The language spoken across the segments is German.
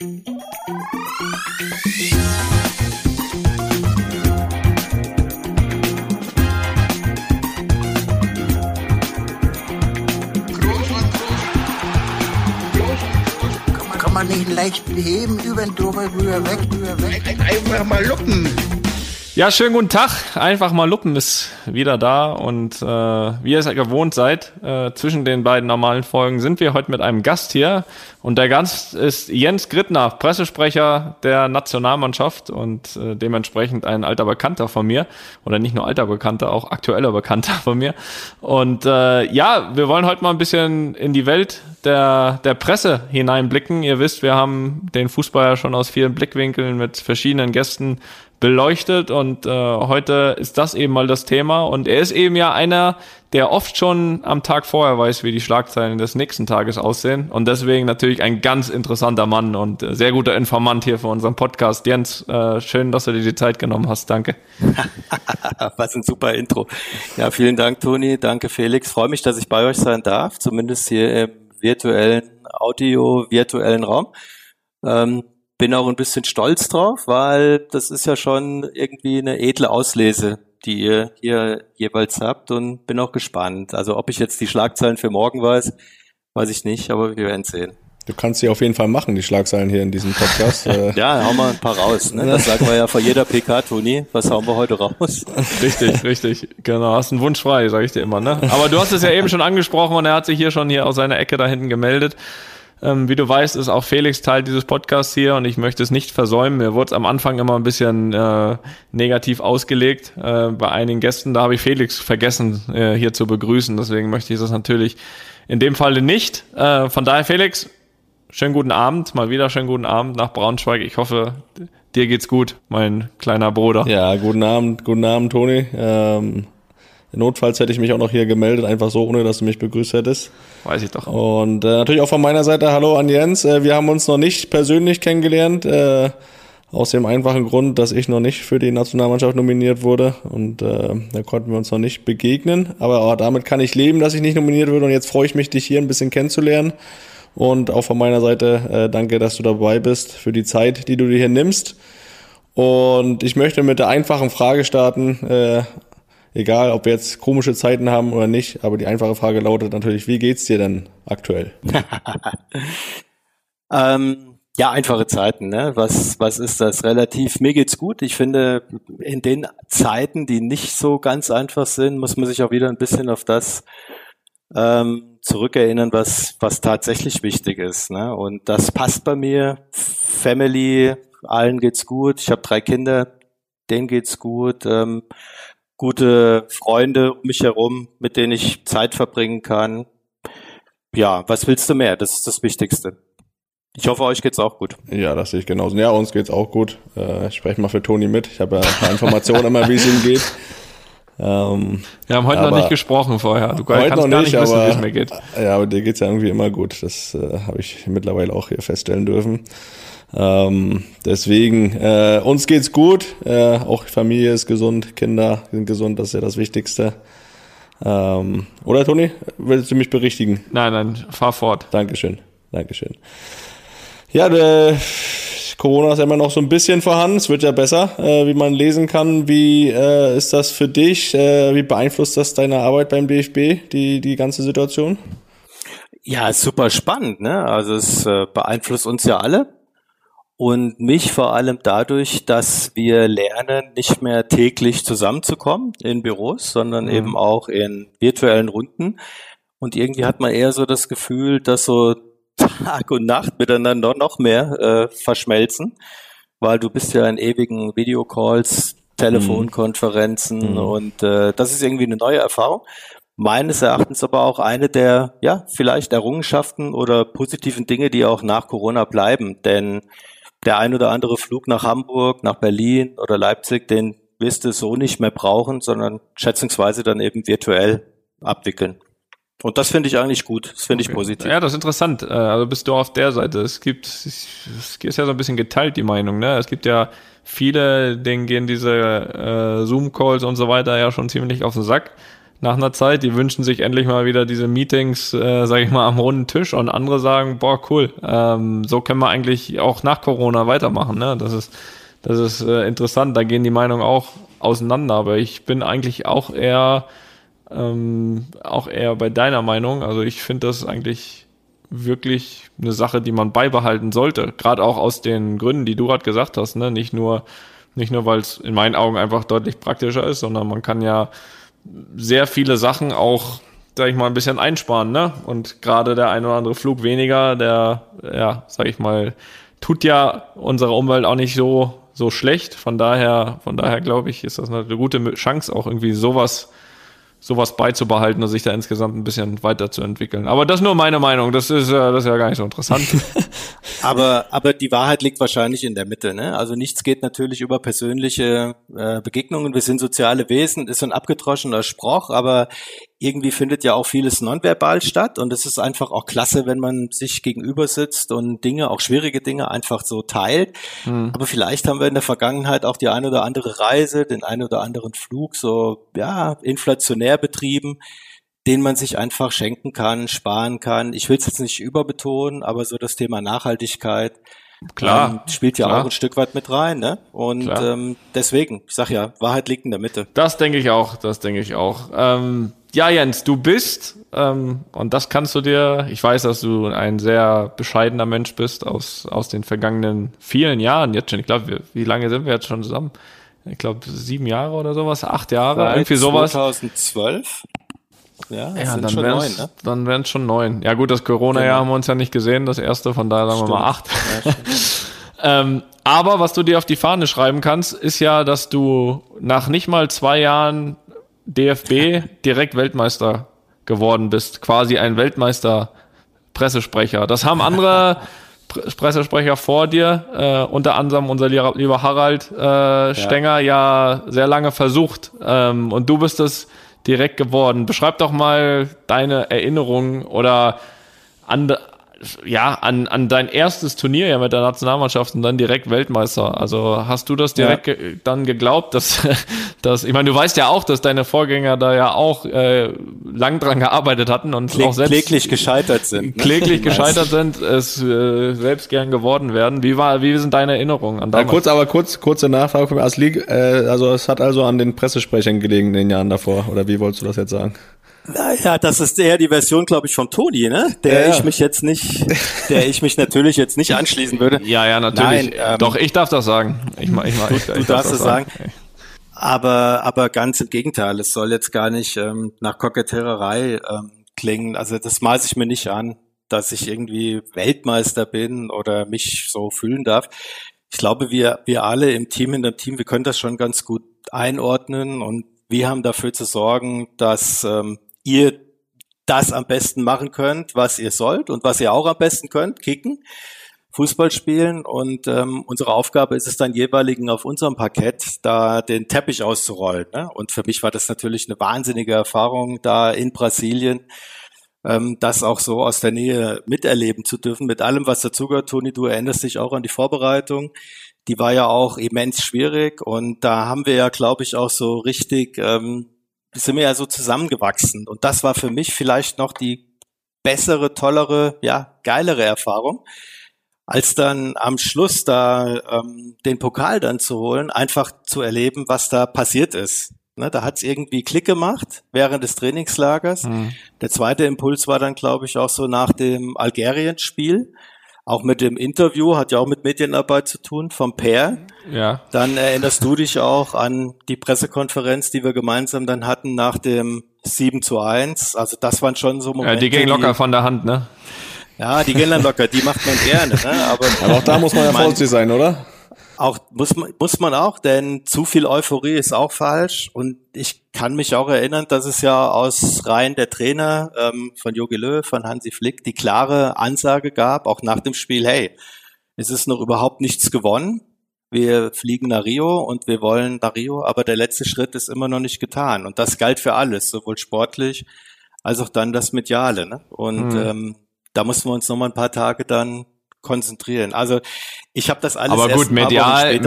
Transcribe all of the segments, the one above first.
Kann man nicht leicht beheben, über den drüber, rüber, weg, rüber, weg. Einfach mal luppen. Ja, schönen guten Tag. Einfach mal Luppen ist wieder da und äh, wie ihr es ja gewohnt seid, äh, zwischen den beiden normalen Folgen sind wir heute mit einem Gast hier und der Gast ist Jens Grittner, Pressesprecher der Nationalmannschaft und äh, dementsprechend ein alter Bekannter von mir oder nicht nur alter Bekannter, auch aktueller Bekannter von mir. Und äh, ja, wir wollen heute mal ein bisschen in die Welt der, der Presse hineinblicken. Ihr wisst, wir haben den Fußball ja schon aus vielen Blickwinkeln mit verschiedenen Gästen beleuchtet und äh, heute ist das eben mal das Thema und er ist eben ja einer, der oft schon am Tag vorher weiß, wie die Schlagzeilen des nächsten Tages aussehen und deswegen natürlich ein ganz interessanter Mann und äh, sehr guter Informant hier für unseren Podcast. Jens, äh, schön, dass du dir die Zeit genommen hast. Danke. Was ein super Intro. Ja, vielen Dank, Toni. Danke, Felix. Freue mich, dass ich bei euch sein darf, zumindest hier im virtuellen Audio, virtuellen Raum. Ähm, bin auch ein bisschen stolz drauf, weil das ist ja schon irgendwie eine edle Auslese, die ihr hier jeweils habt und bin auch gespannt. Also ob ich jetzt die Schlagzeilen für morgen weiß, weiß ich nicht, aber wir werden sehen. Du kannst sie auf jeden Fall machen, die Schlagzeilen hier in diesem Podcast. Äh. ja, hauen wir ein paar raus. Ne? Das sagen wir ja vor jeder PK, Toni. Was hauen wir heute raus? Richtig, richtig. Genau, hast einen Wunsch frei, sage ich dir immer. Ne? Aber du hast es ja eben schon angesprochen und er hat sich hier schon hier aus seiner Ecke da hinten gemeldet. Ähm, wie du weißt, ist auch Felix Teil dieses Podcasts hier und ich möchte es nicht versäumen. Mir wurde es am Anfang immer ein bisschen äh, negativ ausgelegt äh, bei einigen Gästen. Da habe ich Felix vergessen, äh, hier zu begrüßen. Deswegen möchte ich das natürlich in dem Falle nicht. Äh, von daher, Felix, schönen guten Abend. Mal wieder schönen guten Abend nach Braunschweig. Ich hoffe, dir geht's gut, mein kleiner Bruder. Ja, guten Abend, guten Abend, Toni. Ähm Notfalls hätte ich mich auch noch hier gemeldet, einfach so, ohne dass du mich begrüßt hättest. Weiß ich doch. Und äh, natürlich auch von meiner Seite Hallo an Jens. Äh, wir haben uns noch nicht persönlich kennengelernt, äh, aus dem einfachen Grund, dass ich noch nicht für die Nationalmannschaft nominiert wurde. Und äh, da konnten wir uns noch nicht begegnen. Aber auch damit kann ich leben, dass ich nicht nominiert wurde. Und jetzt freue ich mich, dich hier ein bisschen kennenzulernen. Und auch von meiner Seite äh, danke, dass du dabei bist für die Zeit, die du dir hier nimmst. Und ich möchte mit der einfachen Frage starten. Äh, egal ob wir jetzt komische Zeiten haben oder nicht, aber die einfache Frage lautet natürlich, wie geht's dir denn aktuell? ähm, ja, einfache Zeiten, ne? Was, was ist das? Relativ, mir geht's gut. Ich finde, in den Zeiten, die nicht so ganz einfach sind, muss man sich auch wieder ein bisschen auf das ähm, zurückerinnern, was, was tatsächlich wichtig ist. Ne? Und das passt bei mir. Family, allen geht's gut. Ich habe drei Kinder, denen geht's gut. Ähm, gute Freunde um mich herum, mit denen ich Zeit verbringen kann. Ja, was willst du mehr? Das ist das Wichtigste. Ich hoffe, euch geht's auch gut. Ja, das sehe ich genauso. Ja, uns geht's auch gut. Äh, ich spreche mal für Toni mit. Ich habe ja ein paar Informationen immer, wie es ihm geht. Ähm, wir haben heute noch nicht gesprochen vorher. Du heute kannst noch gar nicht, wissen, aber, wie es mir geht. Ja, aber dir geht's ja irgendwie immer gut. Das äh, habe ich mittlerweile auch hier feststellen dürfen. Ähm, deswegen, äh, uns geht's gut, äh, auch Familie ist gesund, Kinder sind gesund, das ist ja das Wichtigste. Ähm, oder Toni, willst du mich berichtigen? Nein, nein, fahr fort. Dankeschön, Dankeschön. Ja, der Corona ist immer noch so ein bisschen vorhanden, es wird ja besser, äh, wie man lesen kann. Wie äh, ist das für dich? Äh, wie beeinflusst das deine Arbeit beim DFB, die, die ganze Situation? Ja, super spannend, ne? Also es äh, beeinflusst uns ja alle und mich vor allem dadurch, dass wir lernen, nicht mehr täglich zusammenzukommen in Büros, sondern mhm. eben auch in virtuellen Runden. Und irgendwie hat man eher so das Gefühl, dass so Tag und Nacht miteinander noch mehr äh, verschmelzen, weil du bist ja in ewigen Videocalls, Telefonkonferenzen mhm. und äh, das ist irgendwie eine neue Erfahrung. Meines Erachtens aber auch eine der, ja, vielleicht Errungenschaften oder positiven Dinge, die auch nach Corona bleiben. Denn der ein oder andere Flug nach Hamburg, nach Berlin oder Leipzig, den wirst du so nicht mehr brauchen, sondern schätzungsweise dann eben virtuell abwickeln. Und das finde ich eigentlich gut. Das finde okay. ich positiv. Ja, das ist interessant. Äh, also bist du auf der Seite. Es gibt, es ist ja so ein bisschen geteilt, die Meinung, ne? Es gibt ja viele, denen gehen diese äh, Zoom-Calls und so weiter ja schon ziemlich auf den Sack. Nach einer Zeit. Die wünschen sich endlich mal wieder diese Meetings, äh, sage ich mal, am runden Tisch und andere sagen, boah, cool, ähm, so können wir eigentlich auch nach Corona weitermachen. Ne? Das ist, das ist äh, interessant. Da gehen die Meinungen auch auseinander. Aber ich bin eigentlich auch eher, ähm, auch eher bei deiner Meinung. Also ich finde das eigentlich wirklich eine Sache, die man beibehalten sollte. Gerade auch aus den Gründen, die du gerade gesagt hast. Ne? Nicht nur, nicht nur, weil es in meinen Augen einfach deutlich praktischer ist, sondern man kann ja sehr viele Sachen auch, sag ich mal, ein bisschen einsparen, ne? Und gerade der ein oder andere Flug weniger, der, ja, sag ich mal, tut ja unserer Umwelt auch nicht so, so schlecht. Von daher, von daher glaube ich, ist das eine gute Chance, auch irgendwie sowas sowas beizubehalten und sich da insgesamt ein bisschen weiterzuentwickeln. Aber das ist nur meine Meinung. Das ist, äh, das ist ja gar nicht so interessant. aber, aber die Wahrheit liegt wahrscheinlich in der Mitte. Ne? Also nichts geht natürlich über persönliche äh, Begegnungen. Wir sind soziale Wesen, ist so ein abgedroschener Spruch, aber irgendwie findet ja auch vieles nonverbal statt und es ist einfach auch klasse, wenn man sich gegenüber sitzt und Dinge, auch schwierige Dinge einfach so teilt. Mhm. Aber vielleicht haben wir in der Vergangenheit auch die eine oder andere Reise, den einen oder anderen Flug so, ja, inflationär betrieben, den man sich einfach schenken kann, sparen kann. Ich will es jetzt nicht überbetonen, aber so das Thema Nachhaltigkeit, Klar. Ähm, spielt ja klar. auch ein Stück weit mit rein, ne? Und ähm, deswegen, ich sag ja, Wahrheit liegt in der Mitte. Das denke ich auch, das denke ich auch. Ähm, ja, Jens, du bist, ähm, und das kannst du dir, ich weiß, dass du ein sehr bescheidener Mensch bist aus, aus den vergangenen vielen Jahren jetzt schon. Ich glaube, wie lange sind wir jetzt schon zusammen? Ich glaube, sieben Jahre oder sowas, acht Jahre, Seit irgendwie sowas. 2012? Ja, ja dann wären es ne? dann wären's schon neun. Ja gut, das Corona-Jahr genau. haben wir uns ja nicht gesehen, das erste, von daher sagen Stimmt. wir mal acht. Ja, ähm, aber was du dir auf die Fahne schreiben kannst, ist ja, dass du nach nicht mal zwei Jahren DFB direkt Weltmeister geworden bist, quasi ein Weltmeister-Pressesprecher. Das haben andere Pressesprecher vor dir, äh, unter anderem unser lieber Harald äh, Stenger, ja. ja sehr lange versucht. Ähm, und du bist es direkt geworden. Beschreib doch mal deine Erinnerungen oder an, ja, an, an dein erstes Turnier ja mit der Nationalmannschaft und dann direkt Weltmeister. Also hast du das direkt ja. ge dann geglaubt, dass, dass, ich meine, du weißt ja auch, dass deine Vorgänger da ja auch äh, lang dran gearbeitet hatten und Kläg auch selbst kläglich gescheitert sind. Ne? Kläglich gescheitert sind, es äh, selbst gern geworden werden. Wie war, wie sind deine Erinnerungen an damals? Ja, kurz, aber kurz, kurze Nachfrage von mir. Äh, also es hat also an den Pressesprechern gelegen in den Jahren davor, oder wie wolltest du das jetzt sagen? Naja, das ist eher die Version, glaube ich, von Toni, ne? Der ja, ich mich jetzt nicht, der ich mich natürlich jetzt nicht anschließen würde. Ja, ja, natürlich. Nein, ähm, Doch, ich darf das sagen. Ich, ich, mach, du, ich, du darf darfst es sagen. sagen. Aber, aber ganz im Gegenteil. Es soll jetzt gar nicht ähm, nach Kokettererei ähm, klingen. Also das maße ich mir nicht an, dass ich irgendwie Weltmeister bin oder mich so fühlen darf. Ich glaube, wir, wir alle im Team, in dem Team, wir können das schon ganz gut einordnen und wir haben dafür zu sorgen, dass ähm, ihr das am besten machen könnt, was ihr sollt und was ihr auch am besten könnt, kicken, Fußball spielen. Und ähm, unsere Aufgabe ist es dann jeweiligen auf unserem Parkett, da den Teppich auszurollen. Ne? Und für mich war das natürlich eine wahnsinnige Erfahrung, da in Brasilien ähm, das auch so aus der Nähe miterleben zu dürfen, mit allem, was dazugehört. Toni, du erinnerst dich auch an die Vorbereitung. Die war ja auch immens schwierig und da haben wir ja, glaube ich, auch so richtig ähm, sind wir ja so zusammengewachsen. Und das war für mich vielleicht noch die bessere, tollere, ja, geilere Erfahrung, als dann am Schluss da ähm, den Pokal dann zu holen, einfach zu erleben, was da passiert ist. Ne, da hat's irgendwie Klick gemacht während des Trainingslagers. Mhm. Der zweite Impuls war dann, glaube ich, auch so nach dem Algerien-Spiel, auch mit dem Interview, hat ja auch mit Medienarbeit zu tun, vom Per. Ja. Dann erinnerst du dich auch an die Pressekonferenz, die wir gemeinsam dann hatten nach dem 7 zu 1. Also das waren schon so Momente. Ja, die gehen locker von der Hand, ne? Ja, die gehen dann locker, die macht man gerne, ne? Aber, Aber auch da muss man ja vorsichtig sein, oder? Auch muss man, muss man auch, denn zu viel Euphorie ist auch falsch. Und ich kann mich auch erinnern, dass es ja aus Reihen der Trainer ähm, von Jogi Löw, von Hansi Flick, die klare Ansage gab, auch nach dem Spiel, hey, es ist noch überhaupt nichts gewonnen. Wir fliegen nach Rio und wir wollen nach Rio, aber der letzte Schritt ist immer noch nicht getan. Und das galt für alles, sowohl sportlich als auch dann das Mediale. Ne? Und mhm. ähm, da mussten wir uns noch mal ein paar Tage dann konzentrieren. Also ich habe das alles Aber gut, medial,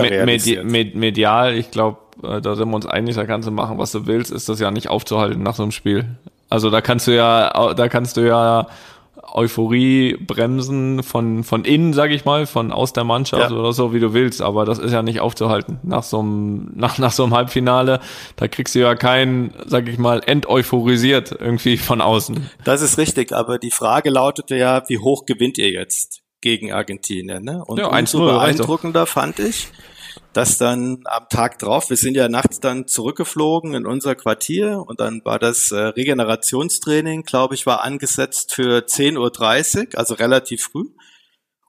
med, medial, ich glaube, äh, da sind wir uns einig, da kannst du machen, was du willst, ist das ja nicht aufzuhalten nach so einem Spiel. Also da kannst du ja, da kannst du ja Euphorie bremsen von, von innen, sag ich mal, von aus der Mannschaft ja. oder so, wie du willst, aber das ist ja nicht aufzuhalten. Nach so einem, nach, nach so einem Halbfinale, da kriegst du ja keinen, sag ich mal, enteuphorisiert irgendwie von außen. Das ist richtig, aber die Frage lautete ja, wie hoch gewinnt ihr jetzt gegen Argentinien? Ne? Und ja, umso beeindruckender fand ich, dass dann am Tag drauf, wir sind ja nachts dann zurückgeflogen in unser Quartier und dann war das äh, Regenerationstraining, glaube ich, war angesetzt für 10.30 Uhr, also relativ früh.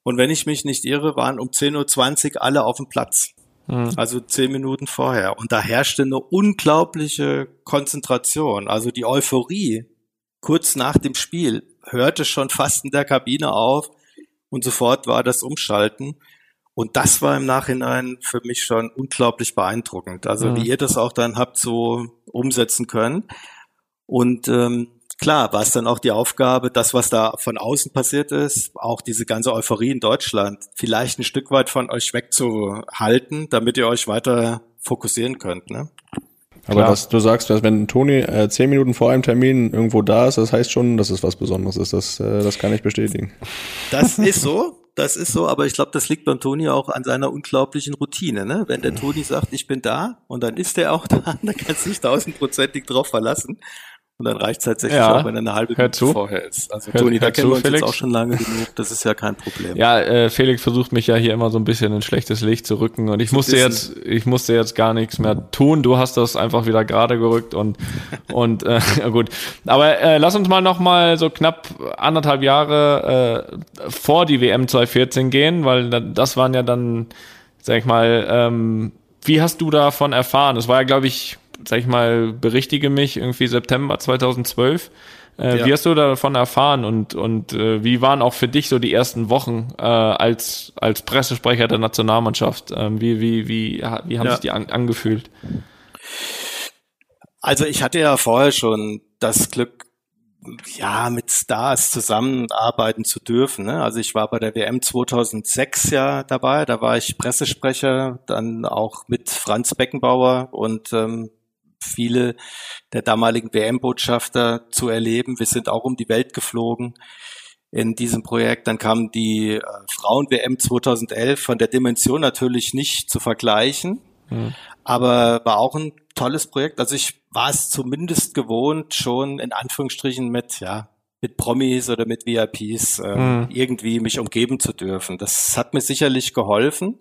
Und wenn ich mich nicht irre, waren um 10.20 Uhr alle auf dem Platz. Mhm. Also zehn Minuten vorher. Und da herrschte eine unglaubliche Konzentration. Also die Euphorie kurz nach dem Spiel hörte schon fast in der Kabine auf und sofort war das Umschalten. Und das war im Nachhinein für mich schon unglaublich beeindruckend. Also mhm. wie ihr das auch dann habt so umsetzen können. Und ähm, klar war es dann auch die Aufgabe, das, was da von außen passiert ist, auch diese ganze Euphorie in Deutschland, vielleicht ein Stück weit von euch wegzuhalten, damit ihr euch weiter fokussieren könnt. Ne? Aber dass du sagst, dass wenn Toni äh, zehn Minuten vor einem Termin irgendwo da ist, das heißt schon, dass es was Besonderes ist. Das, äh, das kann ich bestätigen. Das ist so das ist so, aber ich glaube, das liegt beim Toni auch an seiner unglaublichen Routine. Ne? Wenn der Toni sagt, ich bin da und dann ist er auch da, dann kannst du dich tausendprozentig drauf verlassen. Und dann reicht es tatsächlich ja, auch, wenn er eine halbe Minute vorher ist. Also hör, Toni, da kennen wir uns Felix? jetzt auch schon lange genug. Das ist ja kein Problem. Ja, äh, Felix versucht mich ja hier immer so ein bisschen in schlechtes Licht zu rücken und ich so musste jetzt, ich musste jetzt gar nichts mehr tun. Du hast das einfach wieder gerade gerückt und und äh, gut. Aber äh, lass uns mal noch mal so knapp anderthalb Jahre äh, vor die WM 2014 gehen, weil das waren ja dann, sag ich mal, ähm, wie hast du davon erfahren? Das war ja, glaube ich sag ich mal, berichtige mich, irgendwie September 2012. Äh, ja. Wie hast du davon erfahren und, und äh, wie waren auch für dich so die ersten Wochen äh, als, als Pressesprecher der Nationalmannschaft? Ähm, wie, wie, wie, wie haben ja. sich die an, angefühlt? Also ich hatte ja vorher schon das Glück, ja, mit Stars zusammenarbeiten zu dürfen. Ne? Also ich war bei der WM 2006 ja dabei, da war ich Pressesprecher, dann auch mit Franz Beckenbauer und ähm, viele der damaligen WM-Botschafter zu erleben. Wir sind auch um die Welt geflogen in diesem Projekt. Dann kam die äh, Frauen-WM 2011 von der Dimension natürlich nicht zu vergleichen, mhm. aber war auch ein tolles Projekt. Also ich war es zumindest gewohnt, schon in Anführungsstrichen mit, ja, mit Promis oder mit VIPs äh, mhm. irgendwie mich umgeben zu dürfen. Das hat mir sicherlich geholfen.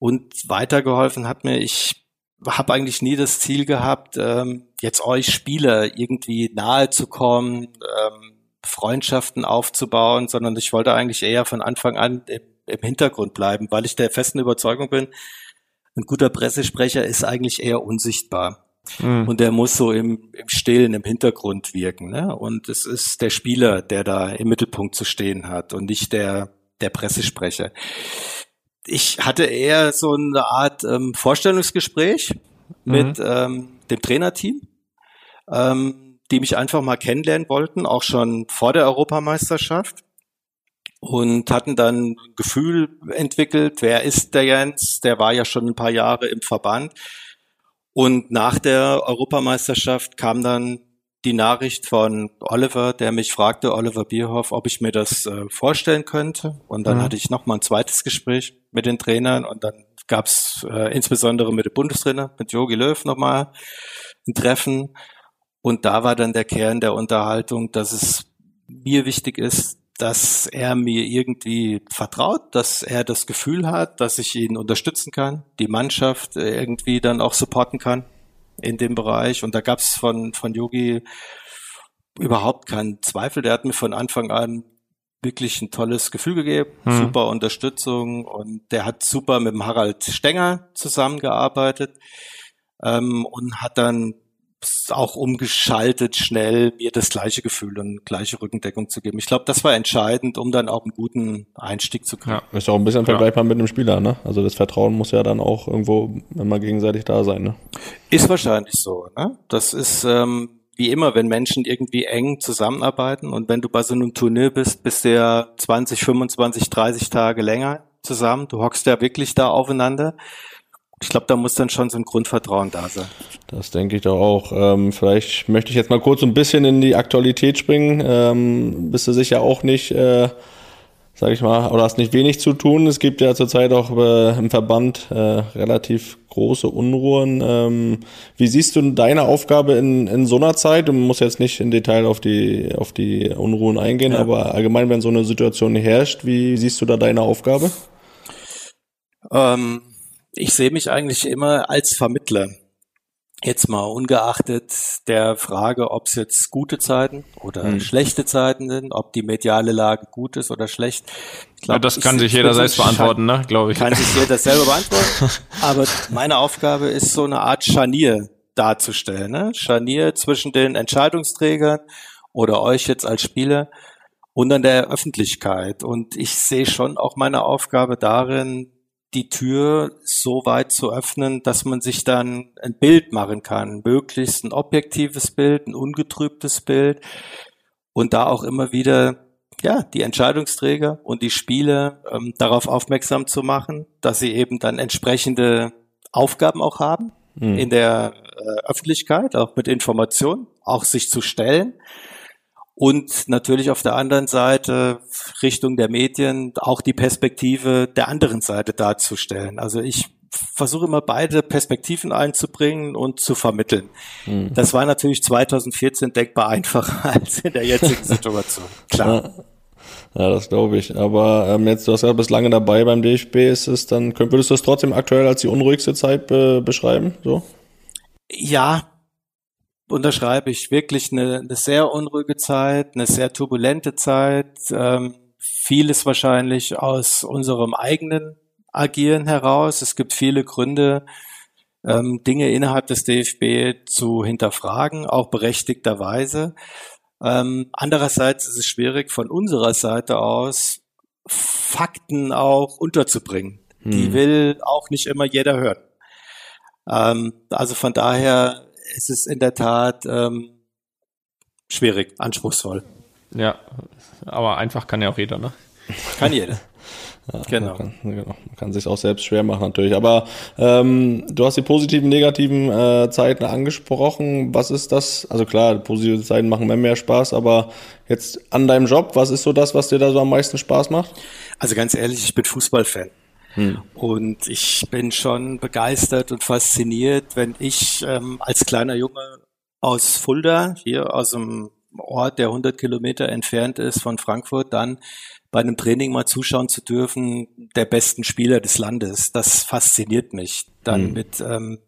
Und weitergeholfen hat mir, ich habe eigentlich nie das Ziel gehabt, ähm, jetzt euch Spieler irgendwie nahe zu kommen, ähm, Freundschaften aufzubauen, sondern ich wollte eigentlich eher von Anfang an im, im Hintergrund bleiben, weil ich der festen Überzeugung bin, ein guter Pressesprecher ist eigentlich eher unsichtbar. Mhm. Und der muss so im, im Stillen, im Hintergrund wirken. Ne? Und es ist der Spieler, der da im Mittelpunkt zu stehen hat und nicht der, der Pressesprecher ich hatte eher so eine Art ähm, Vorstellungsgespräch mhm. mit ähm, dem Trainerteam, ähm, die mich einfach mal kennenlernen wollten, auch schon vor der Europameisterschaft und hatten dann ein Gefühl entwickelt, wer ist der Jens? Der war ja schon ein paar Jahre im Verband. Und nach der Europameisterschaft kam dann die Nachricht von Oliver, der mich fragte, Oliver Bierhoff, ob ich mir das äh, vorstellen könnte. Und dann mhm. hatte ich nochmal ein zweites Gespräch mit den Trainern und dann gab es äh, insbesondere mit dem Bundestrainer, mit Jogi Löw nochmal ein Treffen. Und da war dann der Kern der Unterhaltung, dass es mir wichtig ist, dass er mir irgendwie vertraut, dass er das Gefühl hat, dass ich ihn unterstützen kann, die Mannschaft irgendwie dann auch supporten kann in dem Bereich. Und da gab es von, von Yogi überhaupt keinen Zweifel. Der hat mir von Anfang an wirklich ein tolles Gefühl gegeben, hm. super Unterstützung und der hat super mit dem Harald Stenger zusammengearbeitet ähm, und hat dann auch umgeschaltet, schnell mir das gleiche Gefühl und gleiche Rückendeckung zu geben. Ich glaube, das war entscheidend, um dann auch einen guten Einstieg zu kriegen. Ja, ist auch ein bisschen vergleichbar ja. mit einem Spieler, ne? Also das Vertrauen muss ja dann auch irgendwo immer gegenseitig da sein, ne? Ist wahrscheinlich so, ne? Das ist ähm, wie immer, wenn Menschen irgendwie eng zusammenarbeiten und wenn du bei so einem Turnier bist, bist du ja 20, 25, 30 Tage länger zusammen. Du hockst ja wirklich da aufeinander ich glaube, da muss dann schon so ein Grundvertrauen da sein. Das denke ich doch auch. Ähm, vielleicht möchte ich jetzt mal kurz ein bisschen in die Aktualität springen. Ähm, bist du sicher auch nicht, äh, sag ich mal, oder hast nicht wenig zu tun. Es gibt ja zurzeit auch äh, im Verband äh, relativ große Unruhen. Ähm, wie siehst du deine Aufgabe in, in so einer Zeit? Du musst jetzt nicht in Detail auf die, auf die Unruhen eingehen, ja. aber allgemein, wenn so eine Situation herrscht, wie siehst du da deine Aufgabe? Ähm ich sehe mich eigentlich immer als Vermittler. Jetzt mal ungeachtet der Frage, ob es jetzt gute Zeiten oder hm. schlechte Zeiten sind, ob die mediale Lage gut ist oder schlecht. Glaub, ja, das kann ich, sich jeder selbst beantworten, ne, glaube ich. Kann sich jeder selber beantworten. Aber meine Aufgabe ist so eine Art Scharnier darzustellen. Ne? Scharnier zwischen den Entscheidungsträgern oder euch jetzt als Spieler und an der Öffentlichkeit. Und ich sehe schon auch meine Aufgabe darin, die Tür so weit zu öffnen, dass man sich dann ein Bild machen kann, möglichst ein objektives Bild, ein ungetrübtes Bild. Und da auch immer wieder ja die Entscheidungsträger und die Spieler ähm, darauf aufmerksam zu machen, dass sie eben dann entsprechende Aufgaben auch haben mhm. in der äh, Öffentlichkeit, auch mit Informationen, auch sich zu stellen und natürlich auf der anderen Seite Richtung der Medien auch die Perspektive der anderen Seite darzustellen. Also ich versuche immer beide Perspektiven einzubringen und zu vermitteln. Mhm. Das war natürlich 2014 denkbar einfacher als in der jetzigen Situation. Klar. Ja. das glaube ich. Aber ähm, jetzt, du hast ja bis lange dabei beim DFB, ist es dann, würdest du es trotzdem aktuell als die unruhigste Zeit be beschreiben? So? Ja, unterschreibe ich wirklich eine, eine sehr unruhige Zeit, eine sehr turbulente Zeit. Ähm, vieles wahrscheinlich aus unserem eigenen Agieren heraus. Es gibt viele Gründe, ähm, Dinge innerhalb des DFB zu hinterfragen, auch berechtigterweise. Ähm, andererseits ist es schwierig, von unserer Seite aus Fakten auch unterzubringen. Hm. Die will auch nicht immer jeder hören. Ähm, also von daher es ist in der Tat ähm, schwierig, anspruchsvoll. Ja, aber einfach kann ja auch jeder, ne? Kann jeder. Ja, genau. Man kann, genau. Man kann sich auch selbst schwer machen natürlich. Aber ähm, du hast die positiven, negativen äh, Zeiten angesprochen. Was ist das? Also klar, positive Zeiten machen mehr, mehr Spaß, aber jetzt an deinem Job, was ist so das, was dir da so am meisten Spaß macht? Also ganz ehrlich, ich bin Fußballfan. Hm. Und ich bin schon begeistert und fasziniert, wenn ich ähm, als kleiner Junge aus Fulda, hier aus einem Ort, der 100 Kilometer entfernt ist von Frankfurt, dann bei einem Training mal zuschauen zu dürfen, der besten Spieler des Landes. Das fasziniert mich. Dann hm. mit ähm,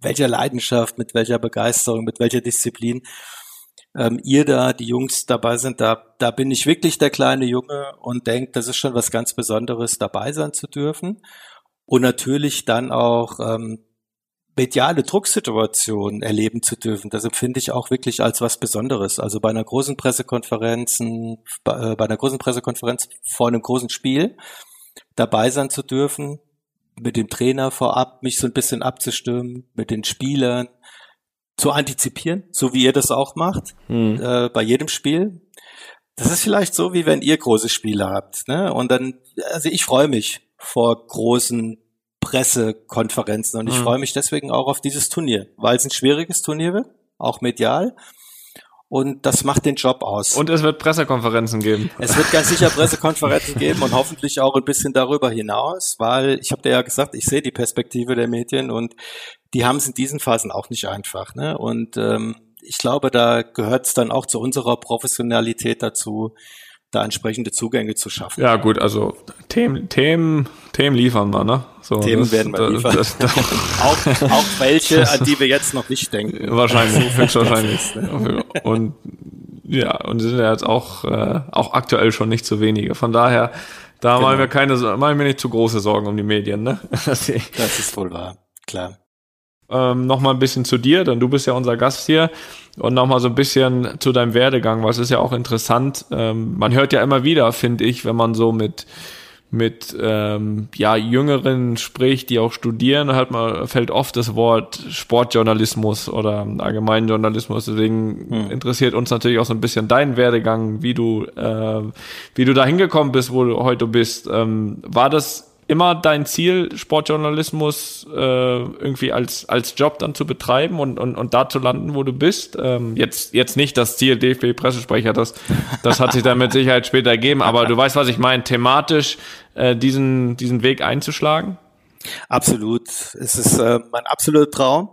welcher Leidenschaft, mit welcher Begeisterung, mit welcher Disziplin ähm, ihr da, die Jungs dabei sind, da, da bin ich wirklich der kleine Junge und denke, das ist schon was ganz Besonderes, dabei sein zu dürfen. Und natürlich dann auch ähm, mediale Drucksituationen erleben zu dürfen. Das empfinde ich auch wirklich als was Besonderes. Also bei einer großen Pressekonferenz, bei, äh, bei einer großen Pressekonferenz vor einem großen Spiel dabei sein zu dürfen, mit dem Trainer vorab mich so ein bisschen abzustimmen, mit den Spielern, zu antizipieren, so wie ihr das auch macht, mhm. äh, bei jedem Spiel. Das ist vielleicht so, wie wenn ihr große Spiele habt. Ne? Und dann, also ich freue mich vor großen Pressekonferenzen und ich mhm. freue mich deswegen auch auf dieses Turnier, weil es ein schwieriges Turnier wird, auch medial. Und das macht den Job aus. Und es wird Pressekonferenzen geben. Es wird ganz sicher Pressekonferenzen geben und hoffentlich auch ein bisschen darüber hinaus, weil ich habe dir ja gesagt, ich sehe die Perspektive der Medien und die haben es in diesen Phasen auch nicht einfach. Ne? Und ähm, ich glaube, da gehört es dann auch zu unserer Professionalität dazu, da entsprechende Zugänge zu schaffen. Ja, gut, also Themen, Themen, Themen liefern wir, ne? So, Themen das, werden wir liefern. Das, das, auch, auch welche, an die wir jetzt noch nicht denken. Wahrscheinlich, so wahrscheinlich. Ne? Und ja, und sind ja jetzt auch, äh, auch aktuell schon nicht zu wenige. Von daher, da genau. machen wir keine, machen wir nicht zu große Sorgen um die Medien, ne? das ist wohl wahr, klar ähm, noch mal ein bisschen zu dir, denn du bist ja unser Gast hier und noch mal so ein bisschen zu deinem Werdegang, was ist ja auch interessant. Ähm, man hört ja immer wieder, finde ich, wenn man so mit mit ähm, ja Jüngeren spricht, die auch studieren, halt mal fällt oft das Wort Sportjournalismus oder Allgemeinjournalismus. Deswegen hm. interessiert uns natürlich auch so ein bisschen dein Werdegang, wie du äh, wie du da hingekommen bist, wo du heute bist. Ähm, war das immer dein Ziel, Sportjournalismus äh, irgendwie als, als Job dann zu betreiben und, und, und da zu landen, wo du bist? Ähm, jetzt, jetzt nicht das Ziel DFB-Pressesprecher, das, das hat sich dann mit Sicherheit später ergeben, aber du weißt, was ich meine, thematisch äh, diesen, diesen Weg einzuschlagen? Absolut. Es ist äh, mein absoluter Traum.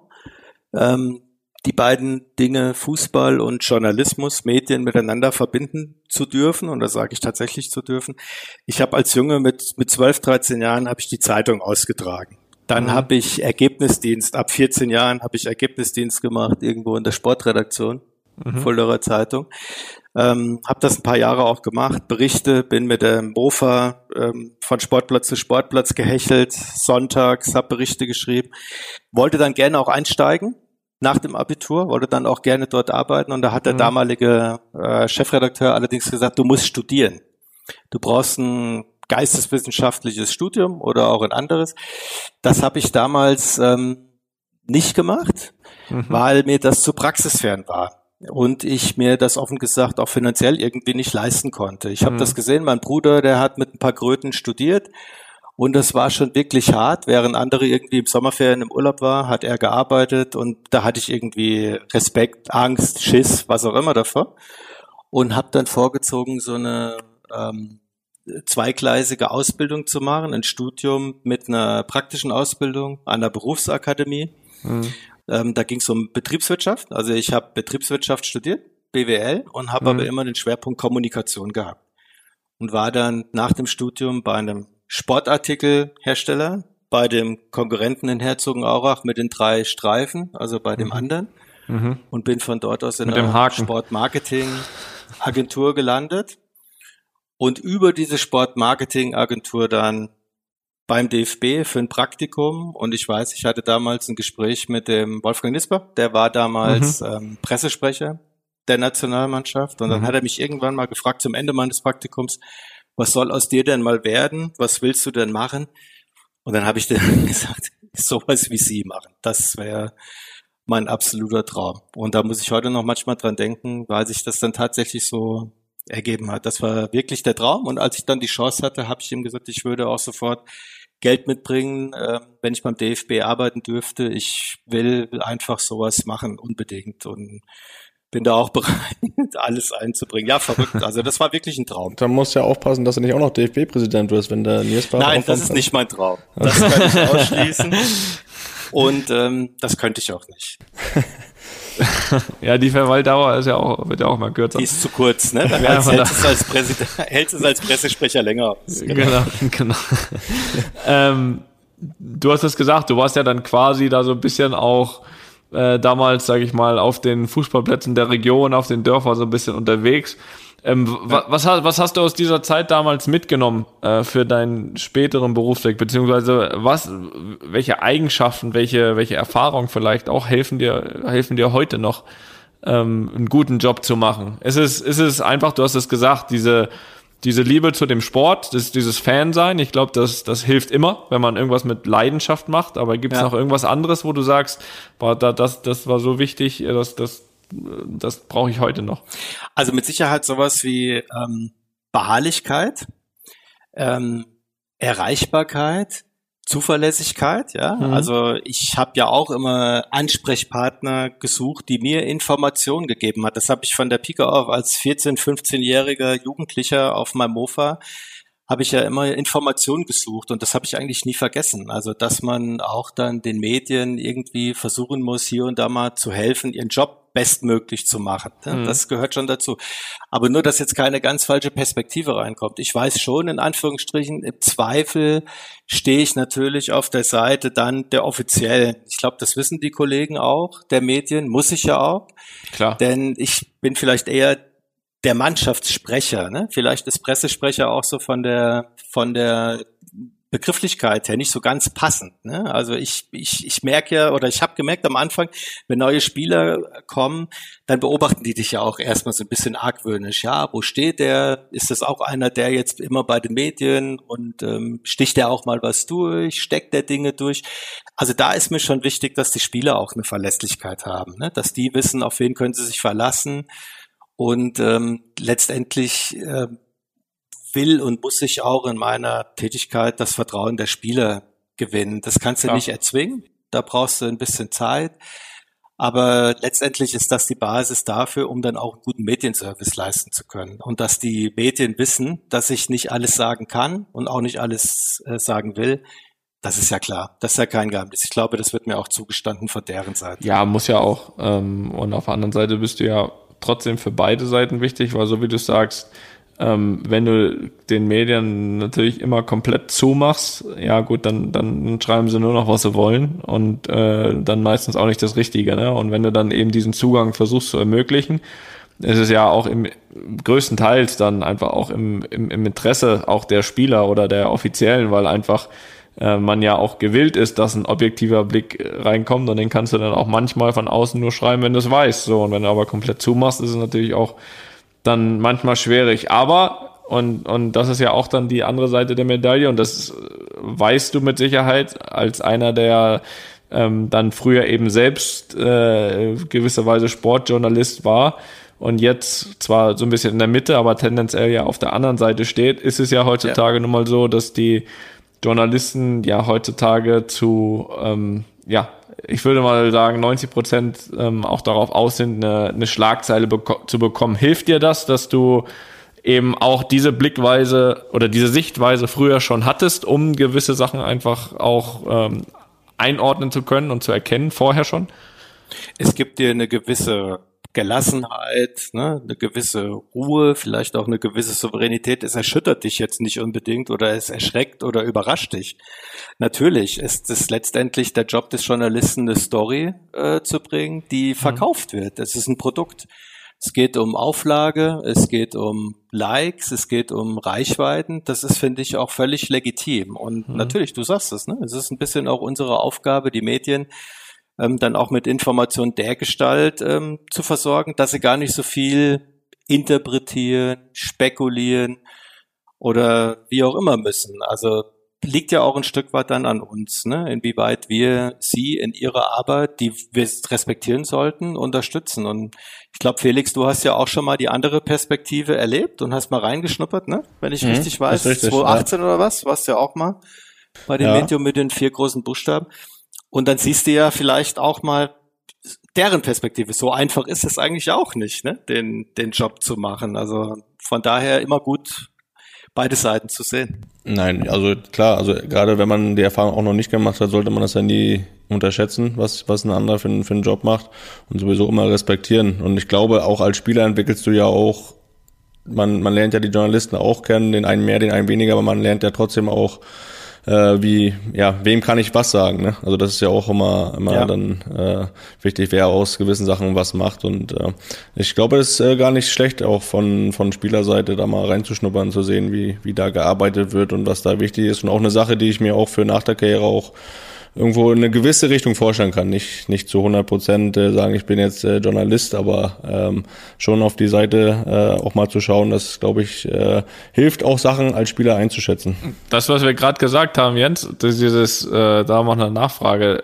Ähm, die beiden Dinge Fußball und Journalismus, Medien miteinander verbinden zu dürfen. Und das sage ich tatsächlich zu dürfen. Ich habe als Junge mit, mit 12, 13 Jahren habe ich die Zeitung ausgetragen. Dann mhm. habe ich Ergebnisdienst. Ab 14 Jahren habe ich Ergebnisdienst gemacht, irgendwo in der Sportredaktion, mhm. Fulderer Zeitung. Ähm, habe das ein paar Jahre auch gemacht, Berichte, bin mit dem Mofa ähm, von Sportplatz zu Sportplatz gehechelt, sonntags, habe Berichte geschrieben, wollte dann gerne auch einsteigen, nach dem Abitur, wollte dann auch gerne dort arbeiten und da hat der mhm. damalige äh, Chefredakteur allerdings gesagt, du musst studieren. Du brauchst ein geisteswissenschaftliches Studium oder auch ein anderes. Das habe ich damals ähm, nicht gemacht, mhm. weil mir das zu praxisfern war und ich mir das offen gesagt auch finanziell irgendwie nicht leisten konnte. Ich habe mhm. das gesehen, mein Bruder, der hat mit ein paar Kröten studiert und das war schon wirklich hart. Während andere irgendwie im Sommerferien im Urlaub war, hat er gearbeitet und da hatte ich irgendwie Respekt, Angst, Schiss, was auch immer davor. Und habe dann vorgezogen, so eine ähm, zweigleisige Ausbildung zu machen, ein Studium mit einer praktischen Ausbildung an der Berufsakademie. Mhm. Ähm, da ging es um Betriebswirtschaft. Also ich habe Betriebswirtschaft studiert, BWL, und habe mhm. aber immer den Schwerpunkt Kommunikation gehabt. Und war dann nach dem Studium bei einem Sportartikelhersteller bei dem Konkurrenten in Herzogenaurach mit den drei Streifen, also bei dem mhm. anderen. Mhm. Und bin von dort aus in der Sportmarketing-Agentur gelandet. Und über diese Sportmarketing-Agentur dann beim DFB für ein Praktikum. Und ich weiß, ich hatte damals ein Gespräch mit dem Wolfgang Nisper, der war damals mhm. ähm, Pressesprecher der Nationalmannschaft. Und dann mhm. hat er mich irgendwann mal gefragt zum Ende meines Praktikums, was soll aus dir denn mal werden? Was willst du denn machen? Und dann habe ich dann gesagt, sowas wie Sie machen. Das wäre mein absoluter Traum. Und da muss ich heute noch manchmal dran denken, weil sich das dann tatsächlich so ergeben hat. Das war wirklich der Traum. Und als ich dann die Chance hatte, habe ich ihm gesagt, ich würde auch sofort Geld mitbringen, äh, wenn ich beim DFB arbeiten dürfte. Ich will einfach sowas machen, unbedingt. Und bin da auch bereit, alles einzubringen. Ja, verrückt. Also das war wirklich ein Traum. Da musst du ja aufpassen, dass du nicht auch noch DFB-Präsident wirst, wenn der Nils Nein, das ist nicht mein Traum. Das kann ich ausschließen. Und ähm, das könnte ich auch nicht. ja, die Verweildauer ist ja auch, wird ja auch mal kürzer. Die ist zu kurz, ne? Dann ja, hältst, es als Präsident, hältst es als Pressesprecher länger aus. Genau, genau. genau. ähm, du hast es gesagt, du warst ja dann quasi da so ein bisschen auch äh, damals, sage ich mal, auf den Fußballplätzen der Region, auf den Dörfern so ein bisschen unterwegs. Ähm, ja. was, was hast du aus dieser Zeit damals mitgenommen äh, für deinen späteren Berufsweg, beziehungsweise was, welche Eigenschaften, welche, welche Erfahrungen vielleicht auch helfen dir, helfen dir heute noch, ähm, einen guten Job zu machen? Ist es, ist es einfach, du hast es gesagt, diese diese Liebe zu dem Sport, das, dieses Fansein, ich glaube, das, das hilft immer, wenn man irgendwas mit Leidenschaft macht. Aber gibt es ja. noch irgendwas anderes, wo du sagst, boah, da, das, das war so wichtig, das, das, das brauche ich heute noch? Also mit Sicherheit sowas wie ähm, Beharrlichkeit, ähm, Erreichbarkeit, Zuverlässigkeit, ja. Mhm. Also ich habe ja auch immer Ansprechpartner gesucht, die mir Informationen gegeben hat. Das habe ich von der Pika auf als 14, 15-jähriger Jugendlicher auf meinem Mofa habe ich ja immer Informationen gesucht und das habe ich eigentlich nie vergessen. Also dass man auch dann den Medien irgendwie versuchen muss, hier und da mal zu helfen, ihren Job bestmöglich zu machen. Mhm. Das gehört schon dazu. Aber nur, dass jetzt keine ganz falsche Perspektive reinkommt. Ich weiß schon, in Anführungsstrichen, im Zweifel stehe ich natürlich auf der Seite dann der Offiziellen. Ich glaube, das wissen die Kollegen auch, der Medien, muss ich ja auch. Klar. Denn ich bin vielleicht eher der Mannschaftssprecher, ne? Vielleicht ist Pressesprecher auch so von der von der Begrifflichkeit her nicht so ganz passend. Ne? Also ich, ich, ich merke ja, oder ich habe gemerkt am Anfang, wenn neue Spieler kommen, dann beobachten die dich ja auch erstmal so ein bisschen argwöhnisch. Ja, wo steht der? Ist das auch einer, der jetzt immer bei den Medien und ähm, sticht der auch mal was durch? Steckt der Dinge durch? Also da ist mir schon wichtig, dass die Spieler auch eine Verlässlichkeit haben, ne? dass die wissen, auf wen können sie sich verlassen. Und ähm, letztendlich äh, will und muss ich auch in meiner Tätigkeit das Vertrauen der Spieler gewinnen. Das kannst du ja. nicht erzwingen. Da brauchst du ein bisschen Zeit. Aber letztendlich ist das die Basis dafür, um dann auch einen guten Medienservice leisten zu können. Und dass die Medien wissen, dass ich nicht alles sagen kann und auch nicht alles äh, sagen will, das ist ja klar. Das ist ja kein Geheimnis. Ich glaube, das wird mir auch zugestanden von deren Seite. Ja, muss ja auch. Ähm, und auf der anderen Seite bist du ja trotzdem für beide Seiten wichtig, weil so wie du sagst, ähm, wenn du den Medien natürlich immer komplett zumachst, ja gut, dann, dann schreiben sie nur noch, was sie wollen und äh, dann meistens auch nicht das Richtige. Ne? Und wenn du dann eben diesen Zugang versuchst zu ermöglichen, ist es ja auch im größten Teils dann einfach auch im, im, im Interesse auch der Spieler oder der Offiziellen, weil einfach äh, man ja auch gewillt ist, dass ein objektiver Blick reinkommt und den kannst du dann auch manchmal von außen nur schreiben, wenn du es weißt. So, und wenn du aber komplett zumachst, ist es natürlich auch dann manchmal schwierig. Aber, und, und das ist ja auch dann die andere Seite der Medaille, und das weißt du mit Sicherheit als einer, der ähm, dann früher eben selbst äh, gewisserweise Sportjournalist war und jetzt zwar so ein bisschen in der Mitte, aber tendenziell ja auf der anderen Seite steht, ist es ja heutzutage ja. nun mal so, dass die Journalisten ja heutzutage zu ähm, ja ich würde mal sagen, 90 Prozent ähm, auch darauf aus sind, eine, eine Schlagzeile beko zu bekommen. Hilft dir das, dass du eben auch diese Blickweise oder diese Sichtweise früher schon hattest, um gewisse Sachen einfach auch ähm, einordnen zu können und zu erkennen, vorher schon? Es gibt dir eine gewisse Gelassenheit, ne, eine gewisse Ruhe, vielleicht auch eine gewisse Souveränität. Es erschüttert dich jetzt nicht unbedingt oder es erschreckt oder überrascht dich. Natürlich ist es letztendlich der Job des Journalisten, eine Story äh, zu bringen, die mhm. verkauft mhm. wird. Es ist ein Produkt. Es geht um Auflage, es geht um Likes, es geht um Reichweiten. Das ist, finde ich, auch völlig legitim. Und mhm. natürlich, du sagst es, ne? Es ist ein bisschen auch unsere Aufgabe, die Medien ähm, dann auch mit Informationen der Gestalt ähm, zu versorgen, dass sie gar nicht so viel interpretieren, spekulieren oder wie auch immer müssen. Also liegt ja auch ein Stück weit dann an uns, ne? inwieweit wir sie in ihrer Arbeit, die wir respektieren sollten, unterstützen. Und ich glaube, Felix, du hast ja auch schon mal die andere Perspektive erlebt und hast mal reingeschnuppert, ne? wenn ich mhm, richtig weiß. Richtig, 2018 ja. oder was? Warst du ja auch mal bei dem ja. Medium mit den vier großen Buchstaben. Und dann siehst du ja vielleicht auch mal deren Perspektive. So einfach ist es eigentlich auch nicht, ne? den, den Job zu machen. Also von daher immer gut, beide Seiten zu sehen. Nein, also klar, also gerade wenn man die Erfahrung auch noch nicht gemacht hat, sollte man das ja nie unterschätzen, was, was ein anderer für, für einen Job macht und sowieso immer respektieren. Und ich glaube, auch als Spieler entwickelst du ja auch, man, man lernt ja die Journalisten auch kennen, den einen mehr, den einen weniger, aber man lernt ja trotzdem auch äh, wie, ja, wem kann ich was sagen, ne? Also das ist ja auch immer, immer ja. dann äh, wichtig, wer aus gewissen Sachen was macht. Und äh, ich glaube, es ist äh, gar nicht schlecht, auch von, von Spielerseite da mal reinzuschnuppern, zu sehen, wie, wie da gearbeitet wird und was da wichtig ist. Und auch eine Sache, die ich mir auch für nach der Karriere auch irgendwo in eine gewisse Richtung vorstellen kann. Nicht, nicht zu 100 Prozent äh, sagen, ich bin jetzt äh, Journalist, aber ähm, schon auf die Seite äh, auch mal zu schauen, das, glaube ich, äh, hilft auch Sachen als Spieler einzuschätzen. Das, was wir gerade gesagt haben, Jens, dieses, äh, da noch eine Nachfrage,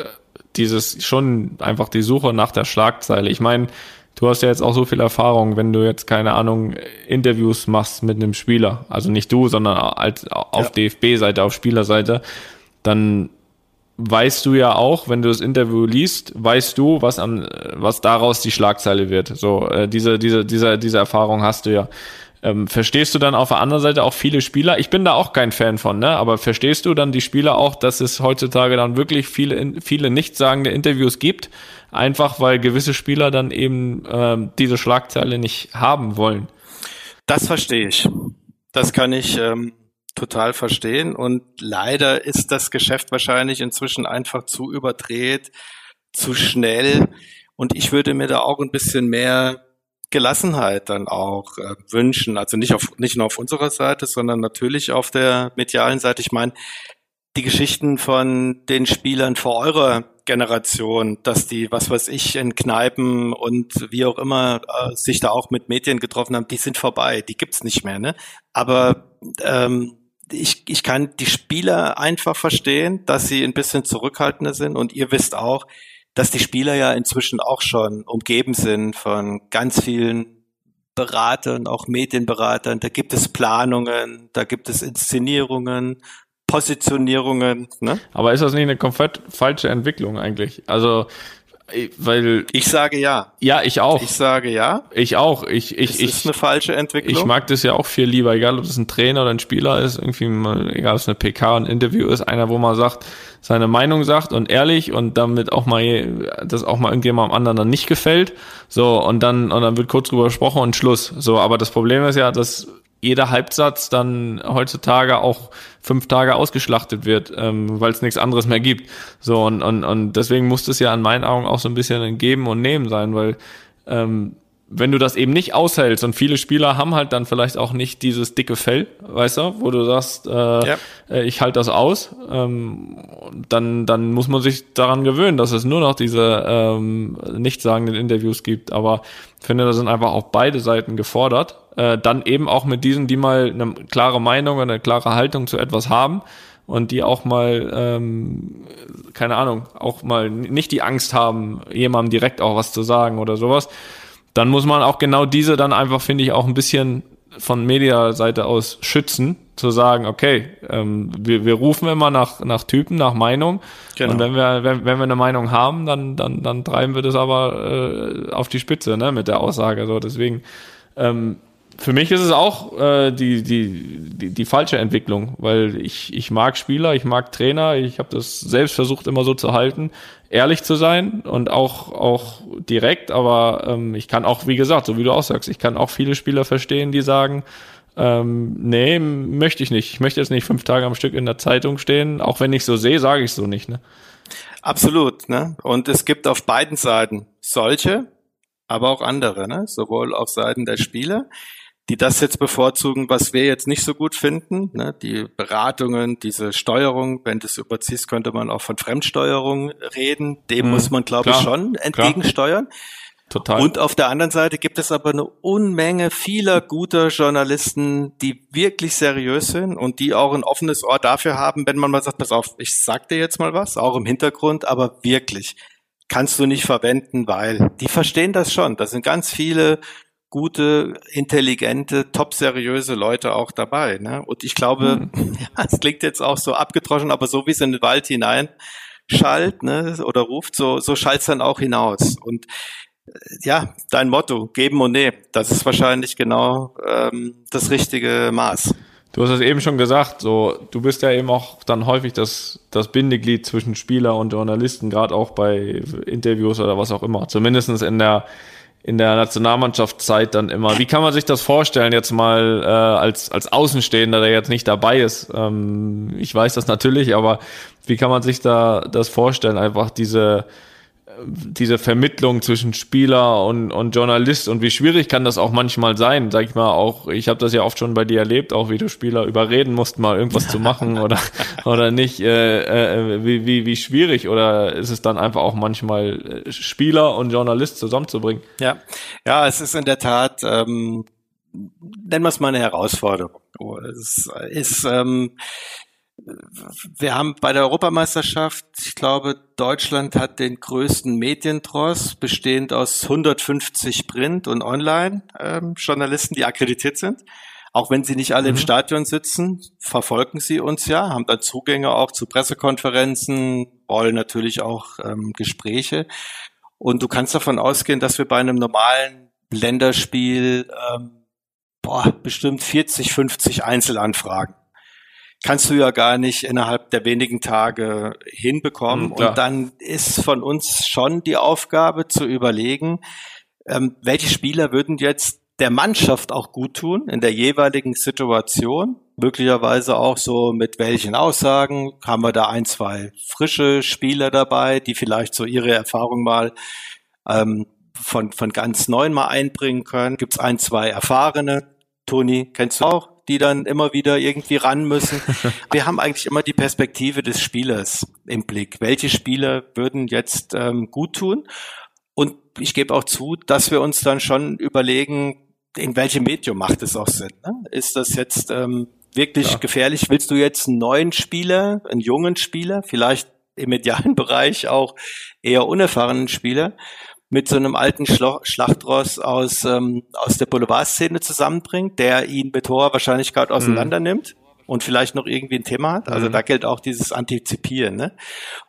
dieses schon einfach die Suche nach der Schlagzeile. Ich meine, du hast ja jetzt auch so viel Erfahrung, wenn du jetzt, keine Ahnung, Interviews machst mit einem Spieler, also nicht du, sondern als auf ja. DFB-Seite, auf Spielerseite, dann weißt du ja auch, wenn du das Interview liest, weißt du, was am, was daraus die Schlagzeile wird. So, äh, diese, diese, diese, diese Erfahrung hast du ja. Ähm, verstehst du dann auf der anderen Seite auch viele Spieler? Ich bin da auch kein Fan von, ne? Aber verstehst du dann die Spieler auch, dass es heutzutage dann wirklich viele, viele nichtssagende Interviews gibt? Einfach weil gewisse Spieler dann eben ähm, diese Schlagzeile nicht haben wollen. Das verstehe ich. Das kann ich ähm, total verstehen. Und leider ist das Geschäft wahrscheinlich inzwischen einfach zu überdreht, zu schnell. Und ich würde mir da auch ein bisschen mehr Gelassenheit dann auch äh, wünschen. Also nicht auf, nicht nur auf unserer Seite, sondern natürlich auf der medialen Seite. Ich meine, die Geschichten von den Spielern vor eurer Generation, dass die, was weiß ich, in Kneipen und wie auch immer äh, sich da auch mit Medien getroffen haben, die sind vorbei, die gibt's nicht mehr. Ne? Aber ähm, ich, ich kann die Spieler einfach verstehen, dass sie ein bisschen zurückhaltender sind und ihr wisst auch, dass die Spieler ja inzwischen auch schon umgeben sind von ganz vielen Beratern, auch Medienberatern, da gibt es Planungen, da gibt es Inszenierungen, Positionierungen. Ne? Aber ist das nicht eine komplett falsche Entwicklung eigentlich? Also weil ich sage ja. Ja, ich auch. Ich sage ja. Ich auch. Ich ich es ich ist eine falsche Entwicklung. Ich mag das ja auch viel lieber, egal ob es ein Trainer oder ein Spieler ist, irgendwie mal, egal ob es eine PK, ein Interview ist, einer, wo man sagt, seine Meinung sagt und ehrlich und damit auch mal das auch mal irgendjemandem anderen dann nicht gefällt. So und dann und dann wird kurz drüber gesprochen und Schluss. So, aber das Problem ist ja, dass jeder Halbsatz dann heutzutage auch fünf Tage ausgeschlachtet wird, ähm, weil es nichts anderes mehr gibt. So und, und, und deswegen muss es ja an meinen Augen auch so ein bisschen ein Geben und Nehmen sein, weil ähm, wenn du das eben nicht aushältst und viele Spieler haben halt dann vielleicht auch nicht dieses dicke Fell, weißt du, wo du sagst, äh, ja. Äh, ich halte das aus, ähm, dann, dann muss man sich daran gewöhnen, dass es nur noch diese ähm, nichtssagenden Interviews gibt. Aber ich finde, da sind einfach auch beide Seiten gefordert. Äh, dann eben auch mit diesen, die mal eine klare Meinung oder eine klare Haltung zu etwas haben und die auch mal, ähm, keine Ahnung, auch mal nicht die Angst haben, jemandem direkt auch was zu sagen oder sowas dann muss man auch genau diese dann einfach, finde ich, auch ein bisschen von Mediaseite aus schützen, zu sagen, okay, ähm, wir, wir rufen immer nach, nach Typen, nach Meinung. Genau. Und wenn wir, wenn, wenn wir eine Meinung haben, dann, dann, dann treiben wir das aber äh, auf die Spitze, ne, mit der Aussage. So, deswegen, ähm, für mich ist es auch äh, die, die, die, die falsche Entwicklung, weil ich, ich mag Spieler, ich mag Trainer, ich habe das selbst versucht immer so zu halten, ehrlich zu sein und auch, auch direkt, aber ähm, ich kann auch, wie gesagt, so wie du auch sagst, ich kann auch viele Spieler verstehen, die sagen, ähm, nee, möchte ich nicht. Ich möchte jetzt nicht fünf Tage am Stück in der Zeitung stehen, auch wenn ich so sehe, sage ich so nicht. Ne? Absolut, ne? Und es gibt auf beiden Seiten solche, aber auch andere, ne? Sowohl auf Seiten der Spieler, die das jetzt bevorzugen, was wir jetzt nicht so gut finden. Ne? Die Beratungen, diese Steuerung, wenn du es überziehst, könnte man auch von Fremdsteuerung reden. Dem mhm, muss man, glaube ich, schon entgegensteuern. Klar. Total. Und auf der anderen Seite gibt es aber eine Unmenge vieler guter Journalisten, die wirklich seriös sind und die auch ein offenes Ohr dafür haben, wenn man mal sagt, pass auf, ich sag dir jetzt mal was, auch im Hintergrund, aber wirklich kannst du nicht verwenden, weil die verstehen das schon. Da sind ganz viele gute, intelligente, top seriöse Leute auch dabei. Ne? Und ich glaube, mhm. ja, es klingt jetzt auch so abgedroschen, aber so wie es in den Wald hinein schallt ne, oder ruft, so, so schallt es dann auch hinaus. Und äh, ja, dein Motto, geben und nehmen, das ist wahrscheinlich genau ähm, das richtige Maß. Du hast es eben schon gesagt, so du bist ja eben auch dann häufig das, das Bindeglied zwischen Spieler und Journalisten, gerade auch bei Interviews oder was auch immer. Zumindestens in der in der Nationalmannschaftszeit dann immer. Wie kann man sich das vorstellen, jetzt mal äh, als, als Außenstehender, der jetzt nicht dabei ist? Ähm, ich weiß das natürlich, aber wie kann man sich da das vorstellen? Einfach diese diese Vermittlung zwischen Spieler und, und Journalist und wie schwierig kann das auch manchmal sein, sag ich mal auch, ich habe das ja oft schon bei dir erlebt, auch wie du Spieler überreden musst, mal irgendwas zu machen oder oder nicht, äh, äh, wie, wie, wie schwierig oder ist es dann einfach auch manchmal äh, Spieler und Journalist zusammenzubringen? Ja, ja, es ist in der Tat, ähm, nennen wir es mal eine Herausforderung. Es ist ähm, wir haben bei der Europameisterschaft, ich glaube, Deutschland hat den größten Medientross, bestehend aus 150 Print- und Online-Journalisten, die akkreditiert sind. Auch wenn sie nicht alle mhm. im Stadion sitzen, verfolgen sie uns ja, haben dann Zugänge auch zu Pressekonferenzen, wollen natürlich auch ähm, Gespräche. Und du kannst davon ausgehen, dass wir bei einem normalen Länderspiel ähm, boah, bestimmt 40, 50 Einzelanfragen kannst du ja gar nicht innerhalb der wenigen Tage hinbekommen. Mhm, und dann ist von uns schon die Aufgabe zu überlegen, ähm, welche Spieler würden jetzt der Mannschaft auch gut tun in der jeweiligen Situation. Möglicherweise auch so mit welchen Aussagen. Haben wir da ein, zwei frische Spieler dabei, die vielleicht so ihre Erfahrung mal ähm, von, von ganz neuen mal einbringen können. Gibt es ein, zwei erfahrene. Toni, kennst du auch? Die dann immer wieder irgendwie ran müssen. Wir haben eigentlich immer die Perspektive des Spielers im Blick. Welche Spieler würden jetzt ähm, gut tun? Und ich gebe auch zu, dass wir uns dann schon überlegen, in welchem Medium macht es auch Sinn. Ne? Ist das jetzt ähm, wirklich ja. gefährlich? Willst du jetzt einen neuen Spieler, einen jungen Spieler, vielleicht im medialen Bereich auch eher unerfahrenen Spieler? Mit so einem alten Schlo Schlachtross aus, ähm, aus der Boulevardszene zusammenbringt, der ihn mit hoher Wahrscheinlichkeit mhm. auseinander nimmt und vielleicht noch irgendwie ein Thema hat. Also mhm. da gilt auch dieses Antizipieren. Ne?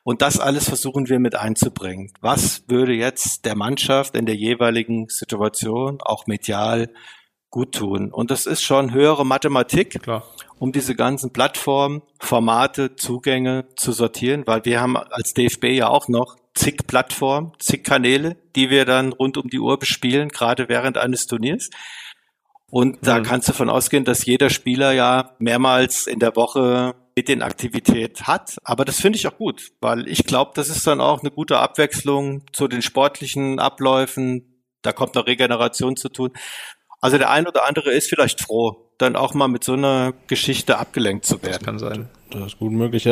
Und das alles versuchen wir mit einzubringen. Was würde jetzt der Mannschaft in der jeweiligen Situation, auch medial, gut tun? Und das ist schon höhere Mathematik, Klar. um diese ganzen Plattformen, Formate, Zugänge zu sortieren, weil wir haben als DFB ja auch noch zig Plattformen, zig Kanäle, die wir dann rund um die Uhr bespielen, gerade während eines Turniers. Und da mhm. kannst du von ausgehen, dass jeder Spieler ja mehrmals in der Woche mit den Aktivität hat. Aber das finde ich auch gut, weil ich glaube, das ist dann auch eine gute Abwechslung zu den sportlichen Abläufen. Da kommt noch Regeneration zu tun. Also der ein oder andere ist vielleicht froh, dann auch mal mit so einer Geschichte abgelenkt zu werden. Das kann sein. Das ist gut möglich.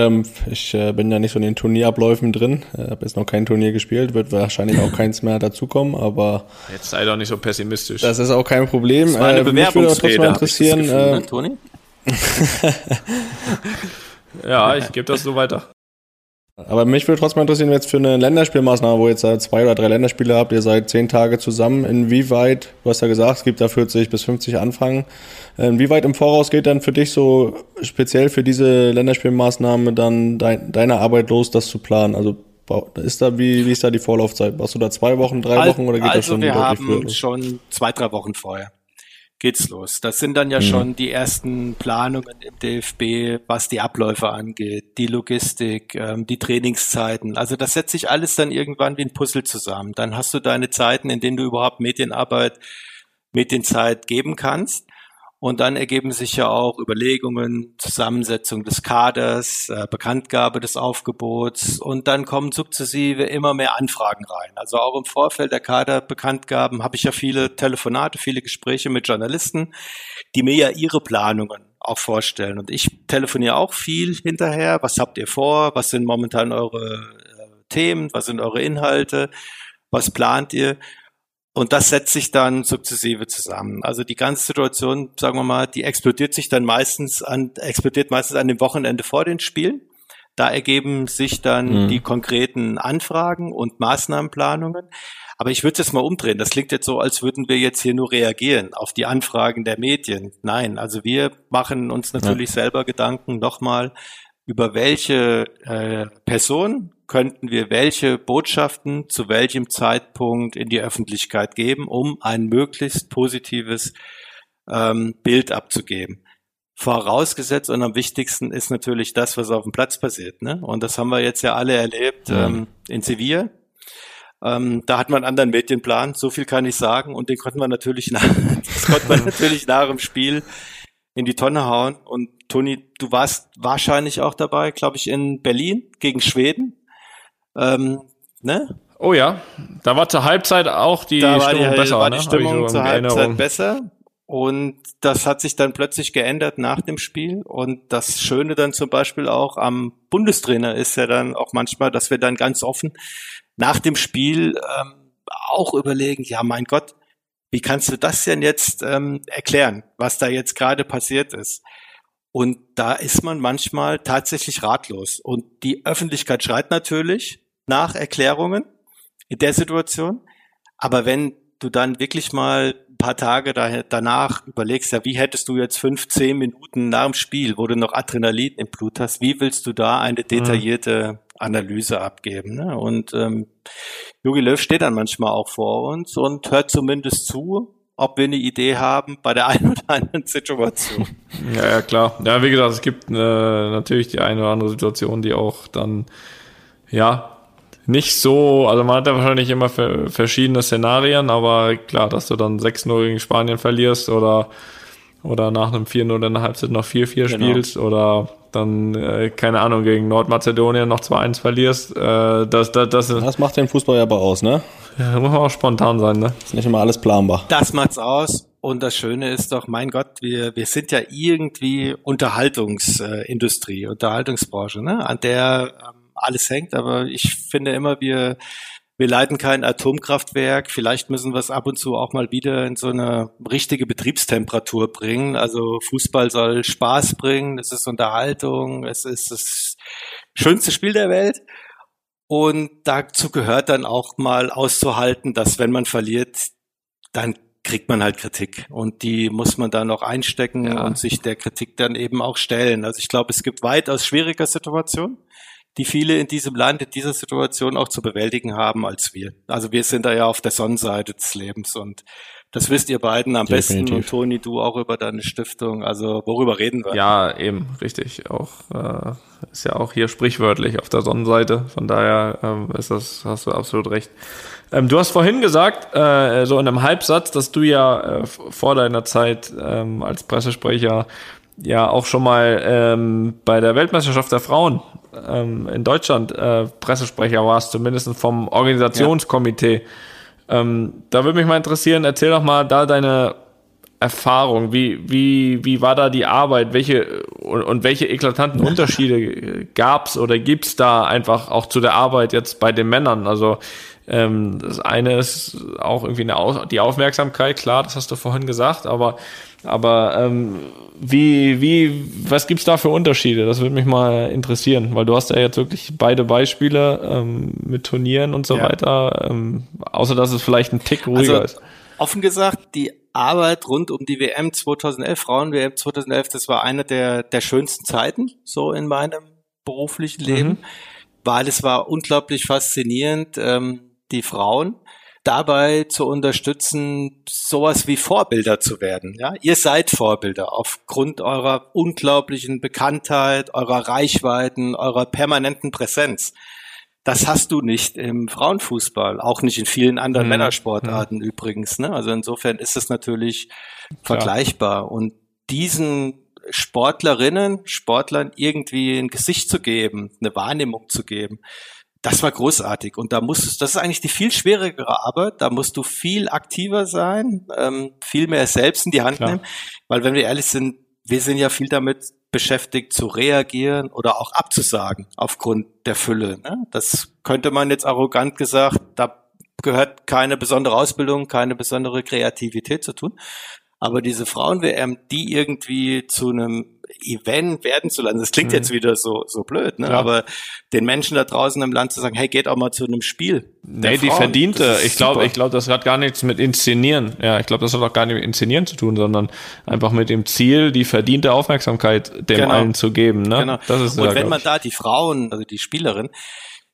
Ich äh, bin ja nicht so in den Turnierabläufen drin. Ich habe jetzt noch kein Turnier gespielt, wird wahrscheinlich auch keins mehr dazukommen, aber. Jetzt sei doch nicht so pessimistisch. Das ist auch kein Problem. Das war eine äh, mich würde trotzdem mal interessieren. Gefühl, äh, ne, Toni? ja, ich gebe das so weiter. Aber mich würde trotzdem interessieren, jetzt für eine Länderspielmaßnahme, wo ihr jetzt zwei oder drei Länderspiele habt, ihr seid zehn Tage zusammen, inwieweit, du hast ja gesagt, es gibt da 40 bis 50 Anfragen, inwieweit im Voraus geht dann für dich so speziell für diese Länderspielmaßnahme dann dein, deine Arbeit los, das zu planen? Also ist da, wie, wie ist da die Vorlaufzeit? Warst du da zwei Wochen, drei Wochen oder geht also das schon wir haben früher schon zwei, drei Wochen vorher geht's los. Das sind dann ja mhm. schon die ersten Planungen im DFB, was die Abläufe angeht, die Logistik, ähm, die Trainingszeiten. Also das setzt sich alles dann irgendwann wie ein Puzzle zusammen. Dann hast du deine Zeiten, in denen du überhaupt Medienarbeit, Medienzeit geben kannst. Und dann ergeben sich ja auch Überlegungen, Zusammensetzung des Kaders, äh, Bekanntgabe des Aufgebots und dann kommen sukzessive immer mehr Anfragen rein. Also auch im Vorfeld der Kaderbekanntgaben habe ich ja viele Telefonate, viele Gespräche mit Journalisten, die mir ja ihre Planungen auch vorstellen. Und ich telefoniere auch viel hinterher. Was habt ihr vor? Was sind momentan eure äh, Themen? Was sind eure Inhalte? Was plant ihr? Und das setzt sich dann sukzessive zusammen. Also die ganze Situation, sagen wir mal, die explodiert sich dann meistens an, explodiert meistens an dem Wochenende vor den Spielen. Da ergeben sich dann mhm. die konkreten Anfragen und Maßnahmenplanungen. Aber ich würde es jetzt mal umdrehen. Das klingt jetzt so, als würden wir jetzt hier nur reagieren auf die Anfragen der Medien. Nein, also wir machen uns natürlich ja. selber Gedanken nochmal, über welche äh, Person könnten wir welche Botschaften zu welchem Zeitpunkt in die Öffentlichkeit geben, um ein möglichst positives ähm, Bild abzugeben. Vorausgesetzt und am wichtigsten ist natürlich das, was auf dem Platz passiert. Ne? Und das haben wir jetzt ja alle erlebt ja. ähm, in Sevilla. Ähm, da hat man einen anderen Medienplan, so viel kann ich sagen. Und den konnten wir natürlich nach, das konnte man natürlich nach dem Spiel in die Tonne hauen. Und Toni, du warst wahrscheinlich auch dabei, glaube ich, in Berlin gegen Schweden. Ähm, ne? Oh ja, da war zur Halbzeit auch die da Stimmung die, besser. War die ne? Stimmung so zur Halbzeit Erinnerung. besser. Und das hat sich dann plötzlich geändert nach dem Spiel. Und das Schöne dann zum Beispiel auch am Bundestrainer ist ja dann auch manchmal, dass wir dann ganz offen nach dem Spiel ähm, auch überlegen, ja mein Gott, wie kannst du das denn jetzt ähm, erklären, was da jetzt gerade passiert ist? Und da ist man manchmal tatsächlich ratlos. Und die Öffentlichkeit schreit natürlich nach Erklärungen in der Situation. Aber wenn du dann wirklich mal ein paar Tage da, danach überlegst, ja, wie hättest du jetzt fünf, zehn Minuten nach dem Spiel, wo du noch Adrenalin im Blut hast, wie willst du da eine detaillierte Analyse abgeben? Ne? Und ähm, Jogi Löw steht dann manchmal auch vor uns und hört zumindest zu ob wir eine Idee haben bei der einen oder anderen Situation. Ja, ja, klar. Ja, wie gesagt, es gibt äh, natürlich die eine oder andere Situation, die auch dann, ja, nicht so, also man hat ja wahrscheinlich immer verschiedene Szenarien, aber klar, dass du dann 6-0 gegen Spanien verlierst oder, oder nach einem 4-0 in der Halbzeit noch 4-4 genau. spielst oder dann, äh, keine Ahnung, gegen Nordmazedonien noch 2-1 verlierst. Äh, das, das, das, das macht den Fußball ja aber aus, ne? Ja, muss man auch spontan sein, ne? Ist nicht immer alles planbar. Das macht's aus. Und das Schöne ist doch, mein Gott, wir, wir sind ja irgendwie Unterhaltungsindustrie, Unterhaltungsbranche, ne? an der ähm, alles hängt. Aber ich finde immer, wir, wir leiten kein Atomkraftwerk. Vielleicht müssen wir es ab und zu auch mal wieder in so eine richtige Betriebstemperatur bringen. Also Fußball soll Spaß bringen, es ist Unterhaltung, es ist das schönste Spiel der Welt. Und dazu gehört dann auch mal auszuhalten, dass wenn man verliert, dann kriegt man halt Kritik und die muss man dann auch einstecken ja. und sich der Kritik dann eben auch stellen. Also ich glaube, es gibt weitaus schwieriger Situationen, die viele in diesem Land in dieser Situation auch zu bewältigen haben als wir. Also wir sind da ja auf der Sonnenseite des Lebens und das wisst ihr beiden am Definitiv. besten und Toni, du auch über deine Stiftung. Also worüber reden wir? Ja, eben, richtig. Auch äh, ist ja auch hier sprichwörtlich auf der Sonnenseite. Von daher ähm, ist das, hast du absolut recht. Ähm, du hast vorhin gesagt, äh, so in einem Halbsatz, dass du ja äh, vor deiner Zeit ähm, als Pressesprecher ja auch schon mal ähm, bei der Weltmeisterschaft der Frauen ähm, in Deutschland äh, Pressesprecher warst, zumindest vom Organisationskomitee. Ja. Ähm, da würde mich mal interessieren, erzähl doch mal da deine Erfahrung. Wie, wie, wie war da die Arbeit? Welche und, und welche eklatanten Unterschiede gab's oder gibt's da einfach auch zu der Arbeit jetzt bei den Männern? Also ähm, das eine ist auch irgendwie eine, die Aufmerksamkeit, klar, das hast du vorhin gesagt, aber aber ähm, wie, wie, was gibt's da für Unterschiede? Das würde mich mal interessieren, weil du hast ja jetzt wirklich beide Beispiele ähm, mit Turnieren und so ja. weiter, ähm, außer dass es vielleicht ein Tick ruhiger also, ist. Offen gesagt, die Arbeit rund um die WM 2011, Frauen-WM 2011, das war eine der, der schönsten Zeiten so in meinem beruflichen Leben, mhm. weil es war unglaublich faszinierend, ähm, die Frauen dabei zu unterstützen, sowas wie Vorbilder zu werden. Ja, ihr seid Vorbilder aufgrund eurer unglaublichen Bekanntheit, eurer Reichweiten, eurer permanenten Präsenz. Das hast du nicht im Frauenfußball, auch nicht in vielen anderen mhm. Männersportarten mhm. übrigens. Ne? Also insofern ist es natürlich Klar. vergleichbar. Und diesen Sportlerinnen, Sportlern irgendwie ein Gesicht zu geben, eine Wahrnehmung zu geben, das war großartig. Und da musstest, das ist eigentlich die viel schwierigere Arbeit. Da musst du viel aktiver sein, ähm, viel mehr selbst in die Hand Klar. nehmen. Weil wenn wir ehrlich sind, wir sind ja viel damit beschäftigt zu reagieren oder auch abzusagen aufgrund der Fülle. Ne? Das könnte man jetzt arrogant gesagt, da gehört keine besondere Ausbildung, keine besondere Kreativität zu tun. Aber diese Frauen-WM, die irgendwie zu einem Event werden zu lassen, das klingt mhm. jetzt wieder so, so blöd, ne? aber den Menschen da draußen im Land zu sagen, hey, geht auch mal zu einem Spiel. Nee, die Frauen, verdiente. Ich glaube, ich glaube, das hat gar nichts mit Inszenieren. Ja, ich glaube, das hat auch gar nicht mit Inszenieren zu tun, sondern einfach mit dem Ziel, die verdiente Aufmerksamkeit dem genau. allen zu geben. Ne? Genau. Das ist, Und wenn man da die Frauen, also die Spielerin,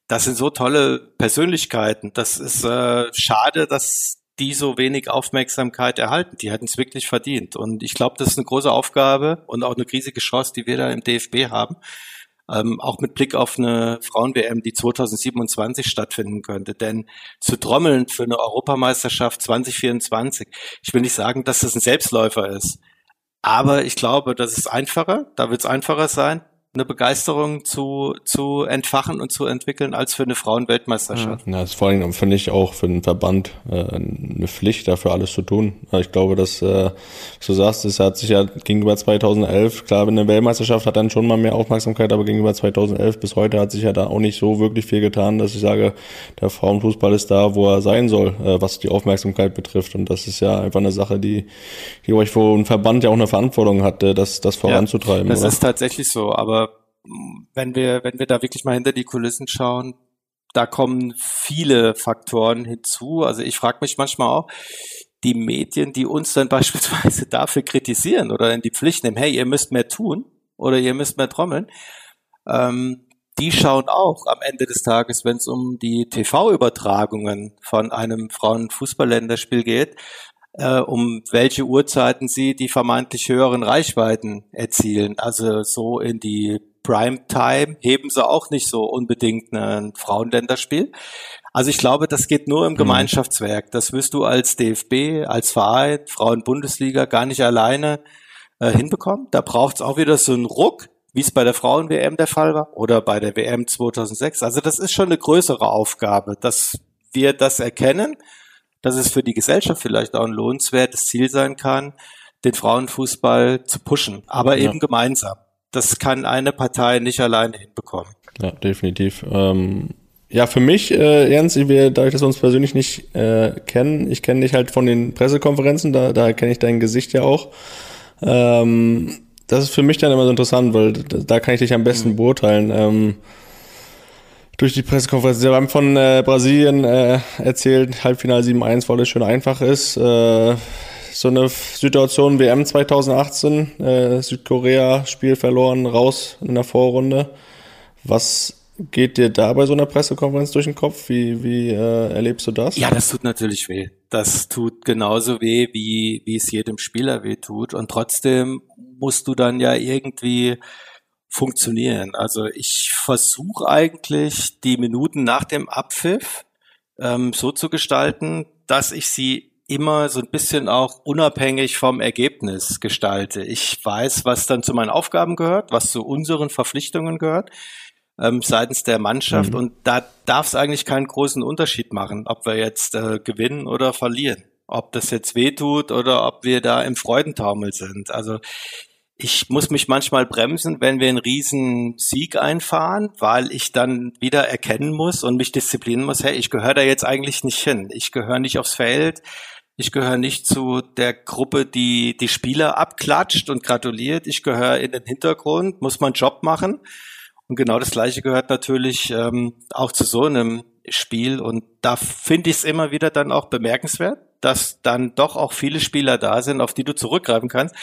das sind so tolle Persönlichkeiten. Das ist äh, schade, dass die so wenig Aufmerksamkeit erhalten. Die hätten es wirklich verdient. Und ich glaube, das ist eine große Aufgabe und auch eine riesige Chance, die wir da im DFB haben. Ähm, auch mit Blick auf eine Frauen-WM, die 2027 stattfinden könnte. Denn zu trommeln für eine Europameisterschaft 2024, ich will nicht sagen, dass das ein Selbstläufer ist. Aber ich glaube, das ist einfacher, da wird es einfacher sein, eine Begeisterung zu, zu entfachen und zu entwickeln als für eine Frauenweltmeisterschaft. Ja, das ist vor allem, finde ich, auch für den Verband äh, eine Pflicht, dafür alles zu tun. Ich glaube, dass, äh, du sagst, es hat sich ja gegenüber 2011, klar, eine Weltmeisterschaft hat dann schon mal mehr Aufmerksamkeit, aber gegenüber 2011 bis heute hat sich ja da auch nicht so wirklich viel getan, dass ich sage, der Frauenfußball ist da, wo er sein soll, äh, was die Aufmerksamkeit betrifft. Und das ist ja einfach eine Sache, die, die euch wo ein Verband ja auch eine Verantwortung hat, das, das voranzutreiben. Ja, das oder? ist tatsächlich so, aber wenn wir, wenn wir da wirklich mal hinter die Kulissen schauen, da kommen viele Faktoren hinzu. Also ich frage mich manchmal auch, die Medien, die uns dann beispielsweise dafür kritisieren oder in die Pflicht nehmen, hey, ihr müsst mehr tun oder ihr müsst mehr trommeln, ähm, die schauen auch am Ende des Tages, wenn es um die TV-Übertragungen von einem Frauenfußballländerspiel geht, äh, um welche Uhrzeiten sie die vermeintlich höheren Reichweiten erzielen. Also so in die Primetime heben sie auch nicht so unbedingt ein Frauenländerspiel. Also ich glaube, das geht nur im mhm. Gemeinschaftswerk. Das wirst du als DFB, als Verein, Frauenbundesliga gar nicht alleine äh, hinbekommen. Da braucht es auch wieder so einen Ruck, wie es bei der Frauen-WM der Fall war oder bei der WM 2006. Also das ist schon eine größere Aufgabe, dass wir das erkennen, dass es für die Gesellschaft vielleicht auch ein lohnenswertes Ziel sein kann, den Frauenfußball zu pushen, aber ja. eben gemeinsam das kann eine Partei nicht alleine hinbekommen. Ja, definitiv. Ähm, ja, für mich, äh, Jens, wir, dadurch, dass wir uns persönlich nicht äh, kennen, ich kenne dich halt von den Pressekonferenzen, da, da kenne ich dein Gesicht ja auch. Ähm, das ist für mich dann immer so interessant, weil da, kann ich dich am besten mhm. beurteilen. Ähm, durch die Pressekonferenz. Sie haben von äh, Brasilien äh, erzählt, Halbfinale 7-1, weil es schön einfach ist. Äh, so eine Situation WM 2018, äh, Südkorea, Spiel verloren, raus in der Vorrunde. Was geht dir da bei so einer Pressekonferenz durch den Kopf? Wie, wie äh, erlebst du das? Ja, das tut natürlich weh. Das tut genauso weh, wie, wie es jedem Spieler weh tut. Und trotzdem musst du dann ja irgendwie funktionieren. Also ich versuche eigentlich die Minuten nach dem Abpfiff ähm, so zu gestalten, dass ich sie immer so ein bisschen auch unabhängig vom Ergebnis gestalte. Ich weiß, was dann zu meinen Aufgaben gehört, was zu unseren Verpflichtungen gehört ähm, seitens der Mannschaft. Mhm. Und da darf es eigentlich keinen großen Unterschied machen, ob wir jetzt äh, gewinnen oder verlieren. Ob das jetzt wehtut oder ob wir da im Freudentaumel sind. Also ich muss mich manchmal bremsen, wenn wir einen riesen Sieg einfahren, weil ich dann wieder erkennen muss und mich disziplinieren muss, hey, ich gehöre da jetzt eigentlich nicht hin. Ich gehöre nicht aufs Feld. Ich gehöre nicht zu der Gruppe, die die Spieler abklatscht und gratuliert. Ich gehöre in den Hintergrund, muss meinen Job machen. Und genau das Gleiche gehört natürlich ähm, auch zu so einem Spiel. Und da finde ich es immer wieder dann auch bemerkenswert, dass dann doch auch viele Spieler da sind, auf die du zurückgreifen kannst,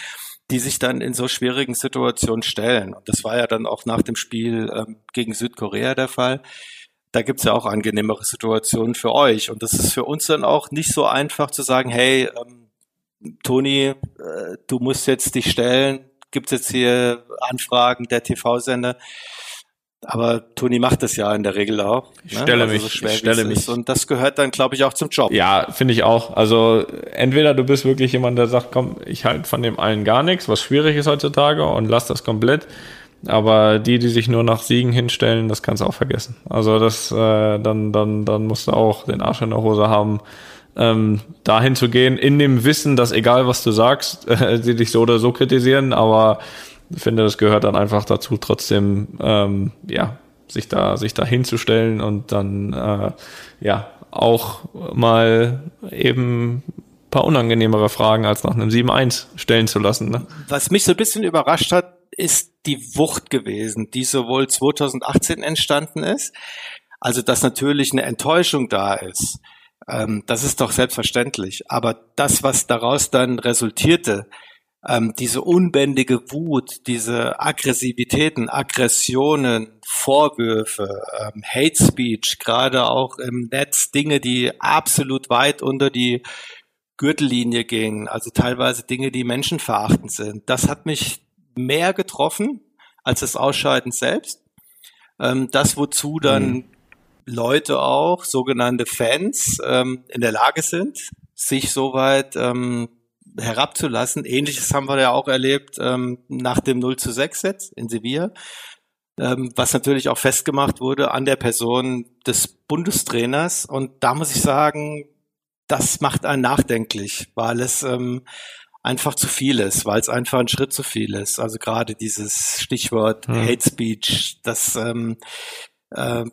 die sich dann in so schwierigen Situationen stellen. Und das war ja dann auch nach dem Spiel ähm, gegen Südkorea der Fall. Da gibt's ja auch angenehmere Situationen für euch. Und das ist für uns dann auch nicht so einfach zu sagen, hey, ähm, Toni, äh, du musst jetzt dich stellen, gibt's jetzt hier Anfragen der TV-Sender. Aber Toni macht das ja in der Regel auch. Ich ne? stelle also mich, so ich stelle mich. Ist. Und das gehört dann, glaube ich, auch zum Job. Ja, finde ich auch. Also entweder du bist wirklich jemand, der sagt, komm, ich halte von dem allen gar nichts, was schwierig ist heutzutage und lass das komplett. Aber die, die sich nur nach Siegen hinstellen, das kannst du auch vergessen. Also das, äh, dann, dann, dann musst du auch den Arsch in der Hose haben, ähm, dahin zu gehen, in dem Wissen, dass egal was du sagst, äh, sie dich so oder so kritisieren, aber ich finde, das gehört dann einfach dazu, trotzdem ähm, ja sich da sich da hinzustellen und dann äh, ja auch mal eben paar unangenehmere Fragen als nach einem 7-1 stellen zu lassen. Ne? Was mich so ein bisschen überrascht hat, ist die Wucht gewesen, die sowohl 2018 entstanden ist, also dass natürlich eine Enttäuschung da ist. Ähm, das ist doch selbstverständlich. Aber das, was daraus dann resultierte, ähm, diese unbändige Wut, diese Aggressivitäten, Aggressionen, Vorwürfe, ähm, Hate Speech, gerade auch im Netz, Dinge, die absolut weit unter die Gürtellinie gingen, also teilweise Dinge, die menschenverachtend sind. Das hat mich mehr getroffen als das Ausscheiden selbst. Ähm, das, wozu dann mhm. Leute auch, sogenannte Fans, ähm, in der Lage sind, sich soweit ähm, herabzulassen. Ähnliches haben wir ja auch erlebt ähm, nach dem 0 zu 6 Set in Sevilla, ähm, was natürlich auch festgemacht wurde an der Person des Bundestrainers. Und da muss ich sagen, das macht einen nachdenklich, weil es ähm, einfach zu viel ist, weil es einfach ein Schritt zu viel ist. Also gerade dieses Stichwort hm. Hate Speech, das ähm, äh,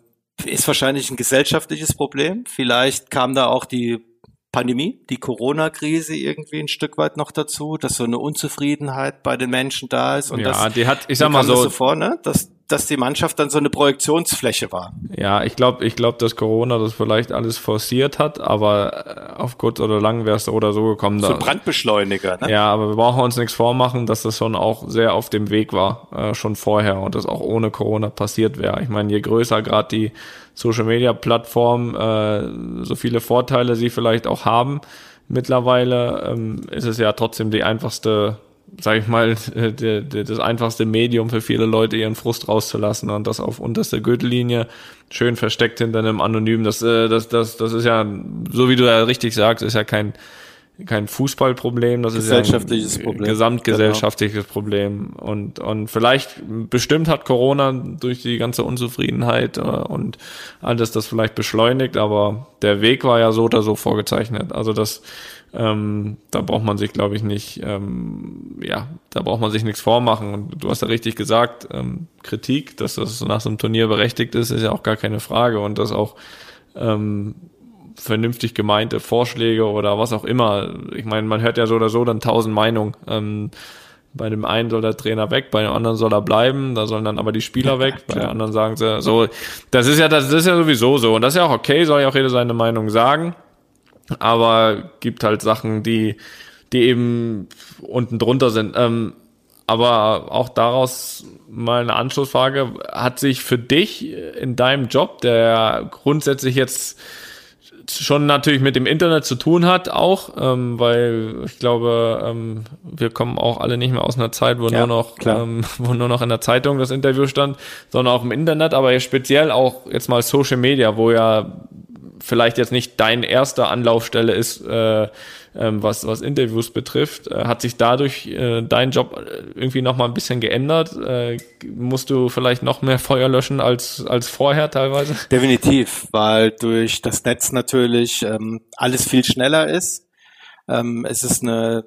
ist wahrscheinlich ein gesellschaftliches Problem. Vielleicht kam da auch die Pandemie, die Corona-Krise irgendwie ein Stück weit noch dazu, dass so eine Unzufriedenheit bei den Menschen da ist. Und ja, das, die hat, ich sag mal so, so vor, ne? dass, dass die Mannschaft dann so eine Projektionsfläche war. Ja, ich glaube, ich glaube, dass Corona das vielleicht alles forciert hat, aber äh, auf kurz oder lang wäre es oder so gekommen. So Brandbeschleuniger, ne? Ja, aber wir brauchen uns nichts vormachen, dass das schon auch sehr auf dem Weg war, äh, schon vorher und das auch ohne Corona passiert wäre. Ich meine, je größer gerade die Social Media Plattform, äh, so viele Vorteile sie vielleicht auch haben. Mittlerweile ähm, ist es ja trotzdem die einfachste, sag ich mal, die, die, das einfachste Medium für viele Leute, ihren Frust rauszulassen und das auf unterste Gürtellinie schön versteckt hinter einem Anonym. Das, äh, das, das, das ist ja, so wie du ja richtig sagst, ist ja kein kein Fußballproblem, das ist ja ein Problem. gesamtgesellschaftliches genau. Problem. Und, und vielleicht, bestimmt hat Corona durch die ganze Unzufriedenheit äh, und alles das vielleicht beschleunigt, aber der Weg war ja so oder so vorgezeichnet. Also das, ähm, da braucht man sich, glaube ich, nicht, ähm, ja, da braucht man sich nichts vormachen. Und du hast ja richtig gesagt, ähm, Kritik, dass das nach so einem Turnier berechtigt ist, ist ja auch gar keine Frage. Und das auch ähm, vernünftig gemeinte Vorschläge oder was auch immer. Ich meine, man hört ja so oder so dann tausend Meinungen. Ähm, bei dem einen soll der Trainer weg, bei dem anderen soll er bleiben, da sollen dann aber die Spieler weg, bei dem anderen sagen sie, so, das ist ja, das ist ja sowieso so. Und das ist ja auch okay, soll ja auch jeder seine Meinung sagen. Aber gibt halt Sachen, die, die eben unten drunter sind. Ähm, aber auch daraus mal eine Anschlussfrage. Hat sich für dich in deinem Job, der grundsätzlich jetzt schon natürlich mit dem Internet zu tun hat, auch, ähm, weil ich glaube, ähm, wir kommen auch alle nicht mehr aus einer Zeit, wo ja, nur noch, ähm, wo nur noch in der Zeitung das Interview stand, sondern auch im Internet, aber speziell auch jetzt mal Social Media, wo ja vielleicht jetzt nicht dein erster Anlaufstelle ist, äh, ähm, was, was Interviews betrifft. Äh, hat sich dadurch äh, dein Job äh, irgendwie noch mal ein bisschen geändert? Äh, musst du vielleicht noch mehr Feuer löschen als, als vorher teilweise? Definitiv, weil durch das Netz natürlich ähm, alles viel schneller ist. Ähm, es ist eine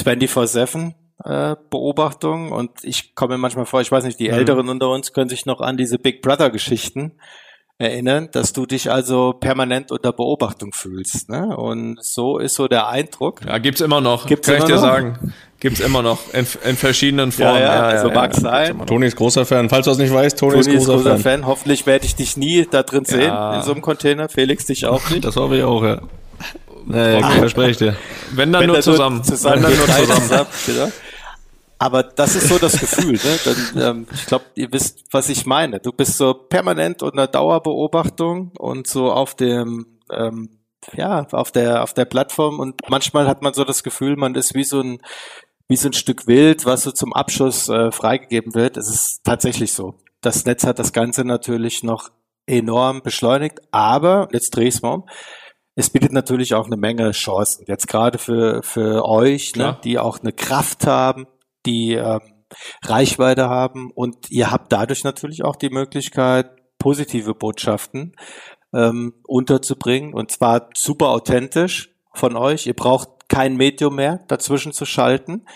24-7 äh, Beobachtung und ich komme mir manchmal vor, ich weiß nicht, die mhm. Älteren unter uns können sich noch an diese Big Brother Geschichten erinnern, dass du dich also permanent unter Beobachtung fühlst. Ne? Und so ist so der Eindruck. Ja, gibt's immer noch. Gibt's Kann ich dir noch? sagen. Gibt's immer noch in, in verschiedenen Formen. Ja, ja, ja also ja, mag ja, sein. Toni ist großer Fan. Falls du es nicht weißt, Toni, Toni ist großer, großer Fan. Fan. Hoffentlich werde ich dich nie da drin sehen, in so einem Container. Felix dich auch nicht. Das hoffe ich auch, ja. Nee, okay. verspreche ich dir. Wenn dann Wenn nur zusammen. zusammen. Wenn dann nur zusammen. Aber das ist so das Gefühl. Ne? Dann, ähm, ich glaube, ihr wisst, was ich meine. Du bist so permanent unter Dauerbeobachtung und so auf dem, ähm, ja, auf der, auf der Plattform. Und manchmal hat man so das Gefühl, man ist wie so ein, wie so ein Stück Wild, was so zum Abschuss äh, freigegeben wird. Es ist tatsächlich so. Das Netz hat das Ganze natürlich noch enorm beschleunigt, aber jetzt dreh ich's mal um. Es bietet natürlich auch eine Menge Chancen. Jetzt gerade für, für euch, ne, die auch eine Kraft haben, die ähm, Reichweite haben und ihr habt dadurch natürlich auch die Möglichkeit, positive Botschaften ähm, unterzubringen und zwar super authentisch von euch. Ihr braucht kein Medium mehr dazwischen zu schalten,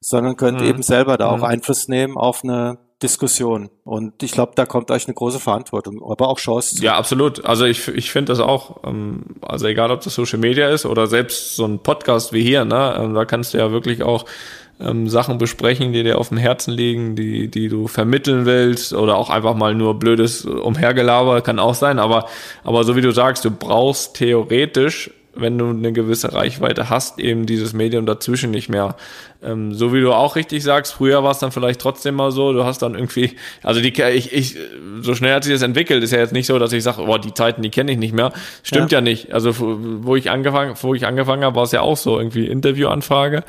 sondern könnt mhm. eben selber da auch mhm. Einfluss nehmen auf eine Diskussion. Und ich glaube, da kommt euch eine große Verantwortung, aber auch Chance. Ja, absolut. Also ich, ich finde das auch, ähm, also egal ob das Social Media ist oder selbst so ein Podcast wie hier, ne, ähm, da kannst du ja wirklich auch ähm, Sachen besprechen, die dir auf dem Herzen liegen, die, die du vermitteln willst oder auch einfach mal nur blödes Umhergelaber kann auch sein, aber, aber so wie du sagst, du brauchst theoretisch wenn du eine gewisse Reichweite hast, eben dieses Medium dazwischen nicht mehr. Ähm, so wie du auch richtig sagst, früher war es dann vielleicht trotzdem mal so, du hast dann irgendwie, also die, ich, ich, so schnell hat sich das entwickelt, ist ja jetzt nicht so, dass ich sage, boah, die Zeiten, die kenne ich nicht mehr. Stimmt ja. ja nicht. Also wo ich angefangen, wo ich angefangen habe, war es ja auch so, irgendwie Interviewanfrage.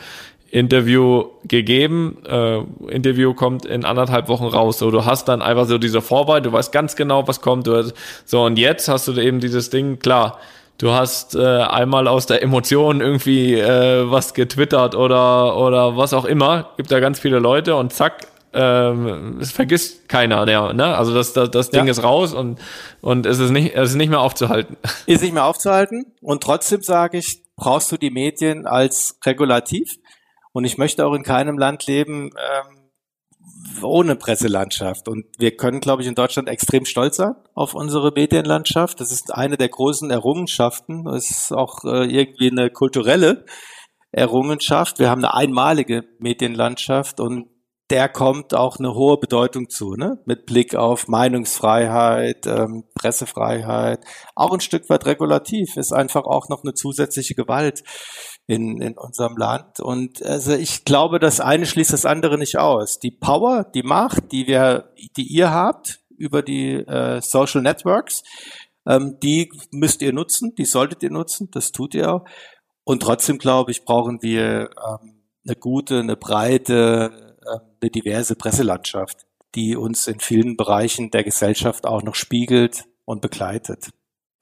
Interview gegeben, äh, Interview kommt in anderthalb Wochen raus. So, du hast dann einfach so diese Vorbereitung, du weißt ganz genau, was kommt. Du hast, so, und jetzt hast du eben dieses Ding, klar, du hast äh, einmal aus der Emotion irgendwie äh, was getwittert oder, oder was auch immer. Gibt da ganz viele Leute und zack, ähm, es vergisst keiner, der, ne? Also das, das, das Ding ja. ist raus und, und es ist nicht, es ist nicht mehr aufzuhalten. Ist nicht mehr aufzuhalten und trotzdem sage ich, brauchst du die Medien als Regulativ und ich möchte auch in keinem Land leben ähm, ohne Presselandschaft. Und wir können, glaube ich, in Deutschland extrem stolz sein auf unsere Medienlandschaft. Das ist eine der großen Errungenschaften. Das ist auch äh, irgendwie eine kulturelle Errungenschaft. Wir haben eine einmalige Medienlandschaft und der kommt auch eine hohe Bedeutung zu, ne? mit Blick auf Meinungsfreiheit, ähm, Pressefreiheit, auch ein Stück weit regulativ, ist einfach auch noch eine zusätzliche Gewalt in, in unserem Land. Und also ich glaube, das eine schließt das andere nicht aus. Die Power, die Macht, die wir, die ihr habt über die äh, Social Networks, ähm, die müsst ihr nutzen, die solltet ihr nutzen, das tut ihr auch. Und trotzdem glaube ich, brauchen wir ähm, eine gute, eine breite, äh, eine diverse Presselandschaft, die uns in vielen Bereichen der Gesellschaft auch noch spiegelt und begleitet.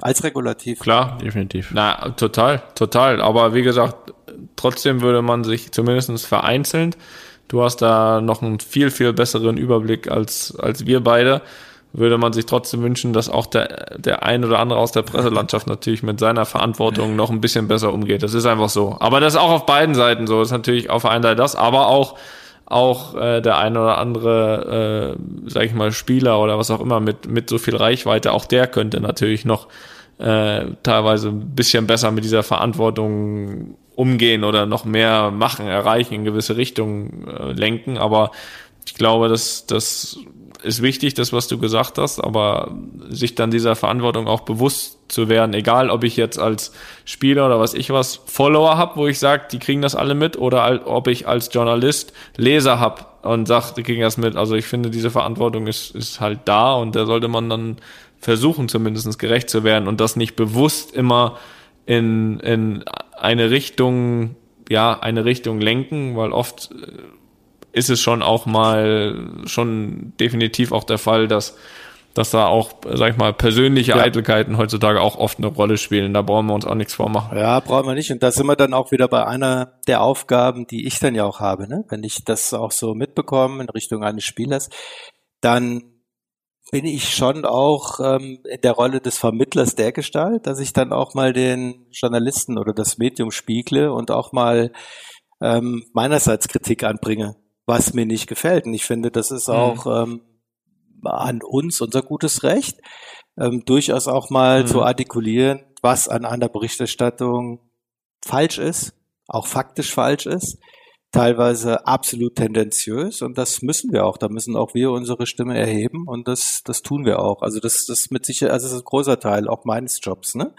Als Regulativ. Klar, definitiv. Na, total, total. Aber wie gesagt, trotzdem würde man sich zumindest vereinzelt, du hast da noch einen viel, viel besseren Überblick als, als wir beide, würde man sich trotzdem wünschen, dass auch der, der ein oder andere aus der Presselandschaft natürlich mit seiner Verantwortung noch ein bisschen besser umgeht. Das ist einfach so. Aber das ist auch auf beiden Seiten so. Das ist natürlich auf einer Seite das, aber auch auch äh, der ein oder andere, äh, sag ich mal, Spieler oder was auch immer mit, mit so viel Reichweite, auch der könnte natürlich noch äh, teilweise ein bisschen besser mit dieser Verantwortung umgehen oder noch mehr machen, erreichen, in gewisse Richtungen äh, lenken. Aber ich glaube, dass das ist wichtig, das, was du gesagt hast, aber sich dann dieser Verantwortung auch bewusst zu werden, egal ob ich jetzt als Spieler oder was ich was Follower habe, wo ich sage, die kriegen das alle mit, oder ob ich als Journalist Leser habe und sage, die kriegen das mit. Also ich finde, diese Verantwortung ist, ist halt da und da sollte man dann versuchen, zumindest gerecht zu werden und das nicht bewusst immer in, in eine Richtung, ja, eine Richtung lenken, weil oft äh, ist es schon auch mal, schon definitiv auch der Fall, dass, dass da auch, sag ich mal, persönliche ja. Eitelkeiten heutzutage auch oft eine Rolle spielen. Da brauchen wir uns auch nichts vormachen. Ja, brauchen wir nicht. Und da sind wir dann auch wieder bei einer der Aufgaben, die ich dann ja auch habe. Ne? Wenn ich das auch so mitbekomme in Richtung eines Spielers, dann bin ich schon auch ähm, in der Rolle des Vermittlers der Gestalt, dass ich dann auch mal den Journalisten oder das Medium spiegle und auch mal ähm, meinerseits Kritik anbringe, was mir nicht gefällt. Und ich finde, das ist mhm. auch ähm, an uns unser gutes Recht, ähm, durchaus auch mal mhm. zu artikulieren, was an einer Berichterstattung falsch ist, auch faktisch falsch ist teilweise absolut tendenziös und das müssen wir auch. Da müssen auch wir unsere Stimme erheben und das, das tun wir auch. Also das, das mit sicher, also das ist ein großer Teil auch meines Jobs, ne?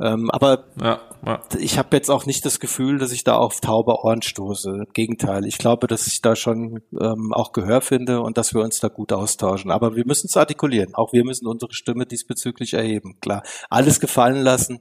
Ähm, aber ja, ja. ich habe jetzt auch nicht das Gefühl, dass ich da auf taube Ohren stoße. Im Gegenteil, ich glaube, dass ich da schon ähm, auch Gehör finde und dass wir uns da gut austauschen. Aber wir müssen es artikulieren. Auch wir müssen unsere Stimme diesbezüglich erheben. Klar, alles gefallen lassen,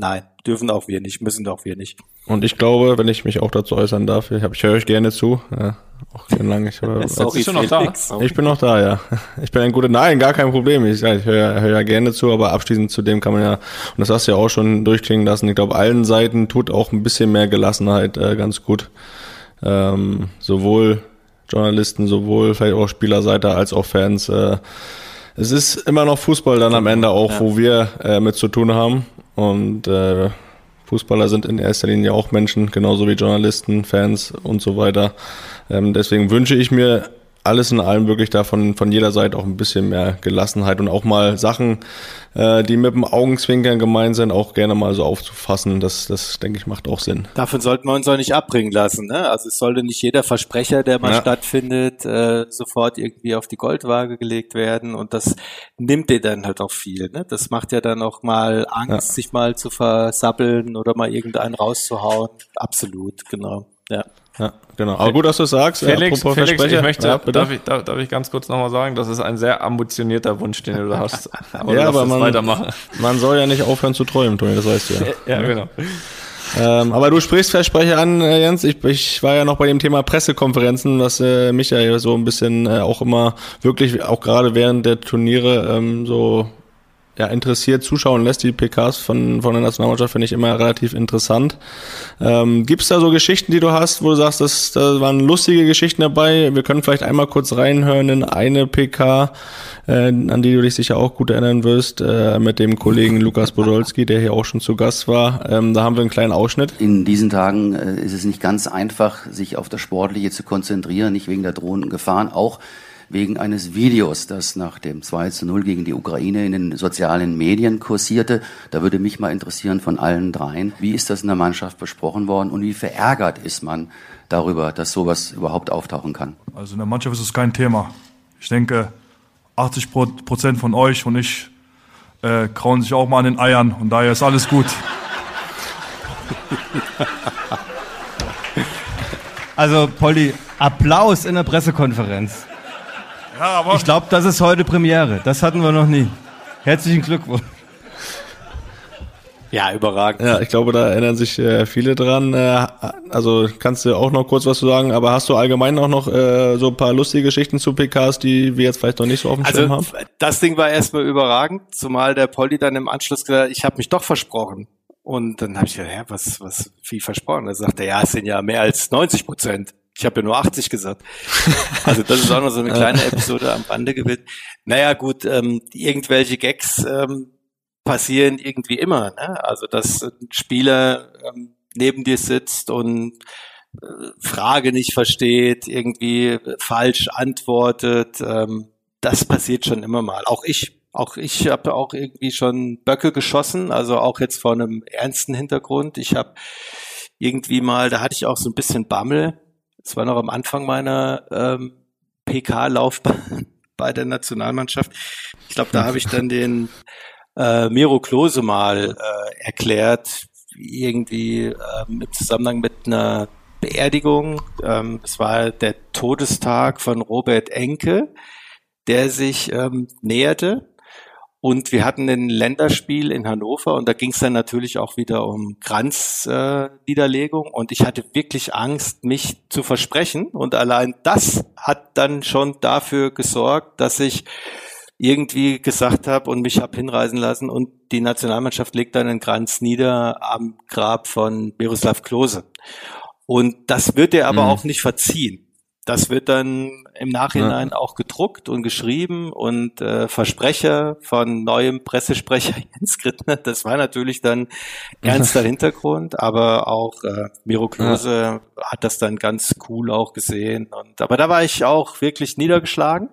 Nein, dürfen auch wir nicht, müssen auch wir nicht. Und ich glaube, wenn ich mich auch dazu äußern darf, ich, hab, ich höre euch gerne zu. Ja, auch lange. Ich, höre, Sorry, bist du noch da? Ich bin noch da, ja. Ich bin ein guter, nein, gar kein Problem. Ich, ich höre, höre ja gerne zu, aber abschließend zu dem kann man ja, und das hast du ja auch schon durchklingen lassen, ich glaube, allen Seiten tut auch ein bisschen mehr Gelassenheit äh, ganz gut. Ähm, sowohl Journalisten, sowohl vielleicht auch Spielerseite als auch Fans. Äh, es ist immer noch Fußball dann am Ende auch, ja. wo wir äh, mit zu tun haben. Und äh, Fußballer sind in erster Linie auch Menschen, genauso wie Journalisten, Fans und so weiter. Ähm, deswegen wünsche ich mir alles in allem wirklich davon von jeder Seite auch ein bisschen mehr Gelassenheit und auch mal Sachen, äh, die mit dem Augenzwinkern gemeint sind, auch gerne mal so aufzufassen. Das, das denke ich, macht auch Sinn. Davon sollten wir uns auch nicht abbringen lassen. Ne? Also es sollte nicht jeder Versprecher, der mal ja. stattfindet, äh, sofort irgendwie auf die Goldwaage gelegt werden. Und das nimmt dir dann halt auch viel. Ne? Das macht ja dann auch mal Angst, ja. sich mal zu versappeln oder mal irgendeinen rauszuhauen. Absolut, genau. Ja. Ja, genau. Aber gut, dass du sagst. Felix, äh, Felix ich möchte, ja, darf, ich, darf, darf ich ganz kurz nochmal sagen, das ist ein sehr ambitionierter Wunsch, den du hast. Aber ja, aber man, weitermachen. man soll ja nicht aufhören zu träumen, Toni, das weißt du ja. Ja, ja genau. Ähm, aber du sprichst Versprecher an, äh, Jens. Ich, ich war ja noch bei dem Thema Pressekonferenzen, was äh, mich ja so ein bisschen äh, auch immer wirklich, auch gerade während der Turniere, ähm, so ja, interessiert zuschauen lässt. Die PKs von, von der Nationalmannschaft finde ich immer relativ interessant. Ähm, Gibt es da so Geschichten, die du hast, wo du sagst, das, da waren lustige Geschichten dabei? Wir können vielleicht einmal kurz reinhören in eine PK, äh, an die du dich sicher auch gut erinnern wirst, äh, mit dem Kollegen Lukas Podolski, der hier auch schon zu Gast war. Ähm, da haben wir einen kleinen Ausschnitt. In diesen Tagen äh, ist es nicht ganz einfach, sich auf das Sportliche zu konzentrieren, nicht wegen der drohenden Gefahren, auch wegen eines Videos, das nach dem 2 zu 0 gegen die Ukraine in den sozialen Medien kursierte. Da würde mich mal interessieren von allen dreien, wie ist das in der Mannschaft besprochen worden und wie verärgert ist man darüber, dass sowas überhaupt auftauchen kann? Also in der Mannschaft ist es kein Thema. Ich denke, 80 Prozent von euch und ich äh, krauen sich auch mal an den Eiern und daher ist alles gut. Also Polly, Applaus in der Pressekonferenz. Ja, aber ich glaube, das ist heute Premiere. Das hatten wir noch nie. Herzlichen Glückwunsch. Ja, überragend. Ja, ich glaube, da erinnern sich äh, viele dran. Äh, also kannst du auch noch kurz was zu sagen, aber hast du allgemein auch noch äh, so ein paar lustige Geschichten zu PKs, die wir jetzt vielleicht noch nicht so auf dem also, Schirm haben? Das Ding war erstmal überragend, zumal der Polly dann im Anschluss gesagt hat, ich habe mich doch versprochen. Und dann habe ich gesagt, ja, was, was, wie versprochen? Da sagt er, ja, es sind ja mehr als 90 Prozent. Ich habe ja nur 80 gesagt. Also das ist auch noch so eine kleine Episode am Bande gewesen. Naja, gut, ähm, irgendwelche Gags ähm, passieren irgendwie immer. Ne? Also dass ein Spieler ähm, neben dir sitzt und äh, Frage nicht versteht, irgendwie falsch antwortet. Ähm, das passiert schon immer mal. Auch ich. Auch ich habe auch irgendwie schon Böcke geschossen, also auch jetzt vor einem ernsten Hintergrund. Ich habe irgendwie mal, da hatte ich auch so ein bisschen Bammel. Es war noch am Anfang meiner ähm, PK-Laufbahn bei der Nationalmannschaft. Ich glaube, da habe ich dann den äh, Miro Klose mal äh, erklärt, irgendwie ähm, im Zusammenhang mit einer Beerdigung. Ähm, es war der Todestag von Robert Enke, der sich ähm, näherte. Und wir hatten ein Länderspiel in Hannover und da ging es dann natürlich auch wieder um Kranzniederlegung. Äh, und ich hatte wirklich Angst, mich zu versprechen. Und allein das hat dann schon dafür gesorgt, dass ich irgendwie gesagt habe und mich habe hinreisen lassen und die Nationalmannschaft legt dann einen Kranz nieder am Grab von Miroslav Klose. Und das wird er aber mhm. auch nicht verziehen. Das wird dann im Nachhinein ja. auch gedruckt und geschrieben und äh, Versprecher von neuem Pressesprecher Jens Grittner, das war natürlich dann ernster Hintergrund, aber auch äh, Miro Klose ja. hat das dann ganz cool auch gesehen. Und aber da war ich auch wirklich niedergeschlagen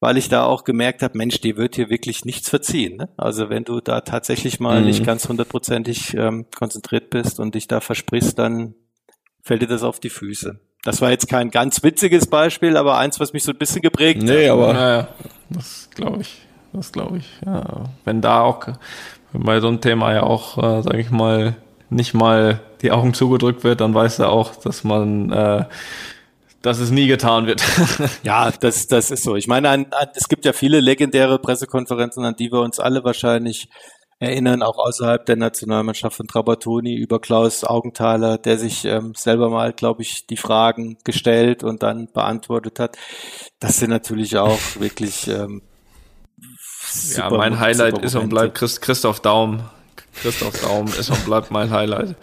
weil ich da auch gemerkt habe, Mensch, dir wird hier wirklich nichts verziehen. Ne? Also wenn du da tatsächlich mal mhm. nicht ganz hundertprozentig ähm, konzentriert bist und dich da versprichst, dann fällt dir das auf die Füße. Das war jetzt kein ganz witziges Beispiel, aber eins, was mich so ein bisschen geprägt nee, hat. Nee, aber naja, das glaube ich. Das glaube ich. Ja. Wenn da auch bei so einem Thema ja auch, äh, sage ich mal, nicht mal die Augen zugedrückt wird, dann weiß er auch, dass man äh, dass es nie getan wird. ja, das, das ist so. Ich meine, an, an, es gibt ja viele legendäre Pressekonferenzen, an die wir uns alle wahrscheinlich erinnern, auch außerhalb der Nationalmannschaft von Trabatoni über Klaus Augenthaler, der sich ähm, selber mal, glaube ich, die Fragen gestellt und dann beantwortet hat. Das sind natürlich auch wirklich ähm, super, Ja, mein Highlight ist und bleibt Christ, Christoph Daum. Christoph Daum ist und bleibt mein Highlight.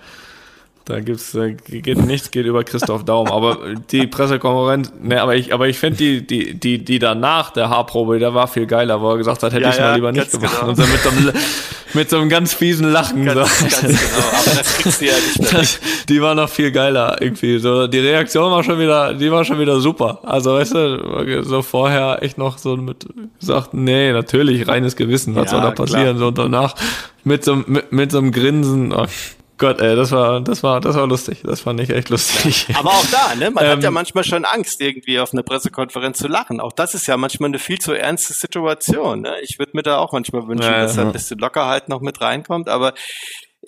Da gibt's, da geht nichts geht über Christoph Daum. Aber die Pressekonferenz, ne, aber ich, aber ich finde die, die, die, die danach der Haarprobe, der war viel geiler, wo er gesagt hat, hätte ja, ich ja, mal lieber nicht gemacht. Genau. Und so mit so, einem, mit so einem ganz fiesen Lachen. Ganz, so. ganz genau. Aber das kriegst du ja nicht mehr. Das, die war noch viel geiler irgendwie. So, die Reaktion war schon wieder, die war schon wieder super. Also, weißt du, so vorher echt noch so mit gesagt, nee, natürlich, reines Gewissen, was ja, soll da passieren? Klar. So, und danach mit so, mit, mit so einem Grinsen, oh, Gott, ey, das war, das war, das war lustig. Das fand ich echt lustig. Aber auch da, ne? Man ähm, hat ja manchmal schon Angst, irgendwie auf einer Pressekonferenz zu lachen. Auch das ist ja manchmal eine viel zu ernste Situation. Ne? Ich würde mir da auch manchmal wünschen, ja, dass da ein bisschen Lockerheit noch mit reinkommt. Aber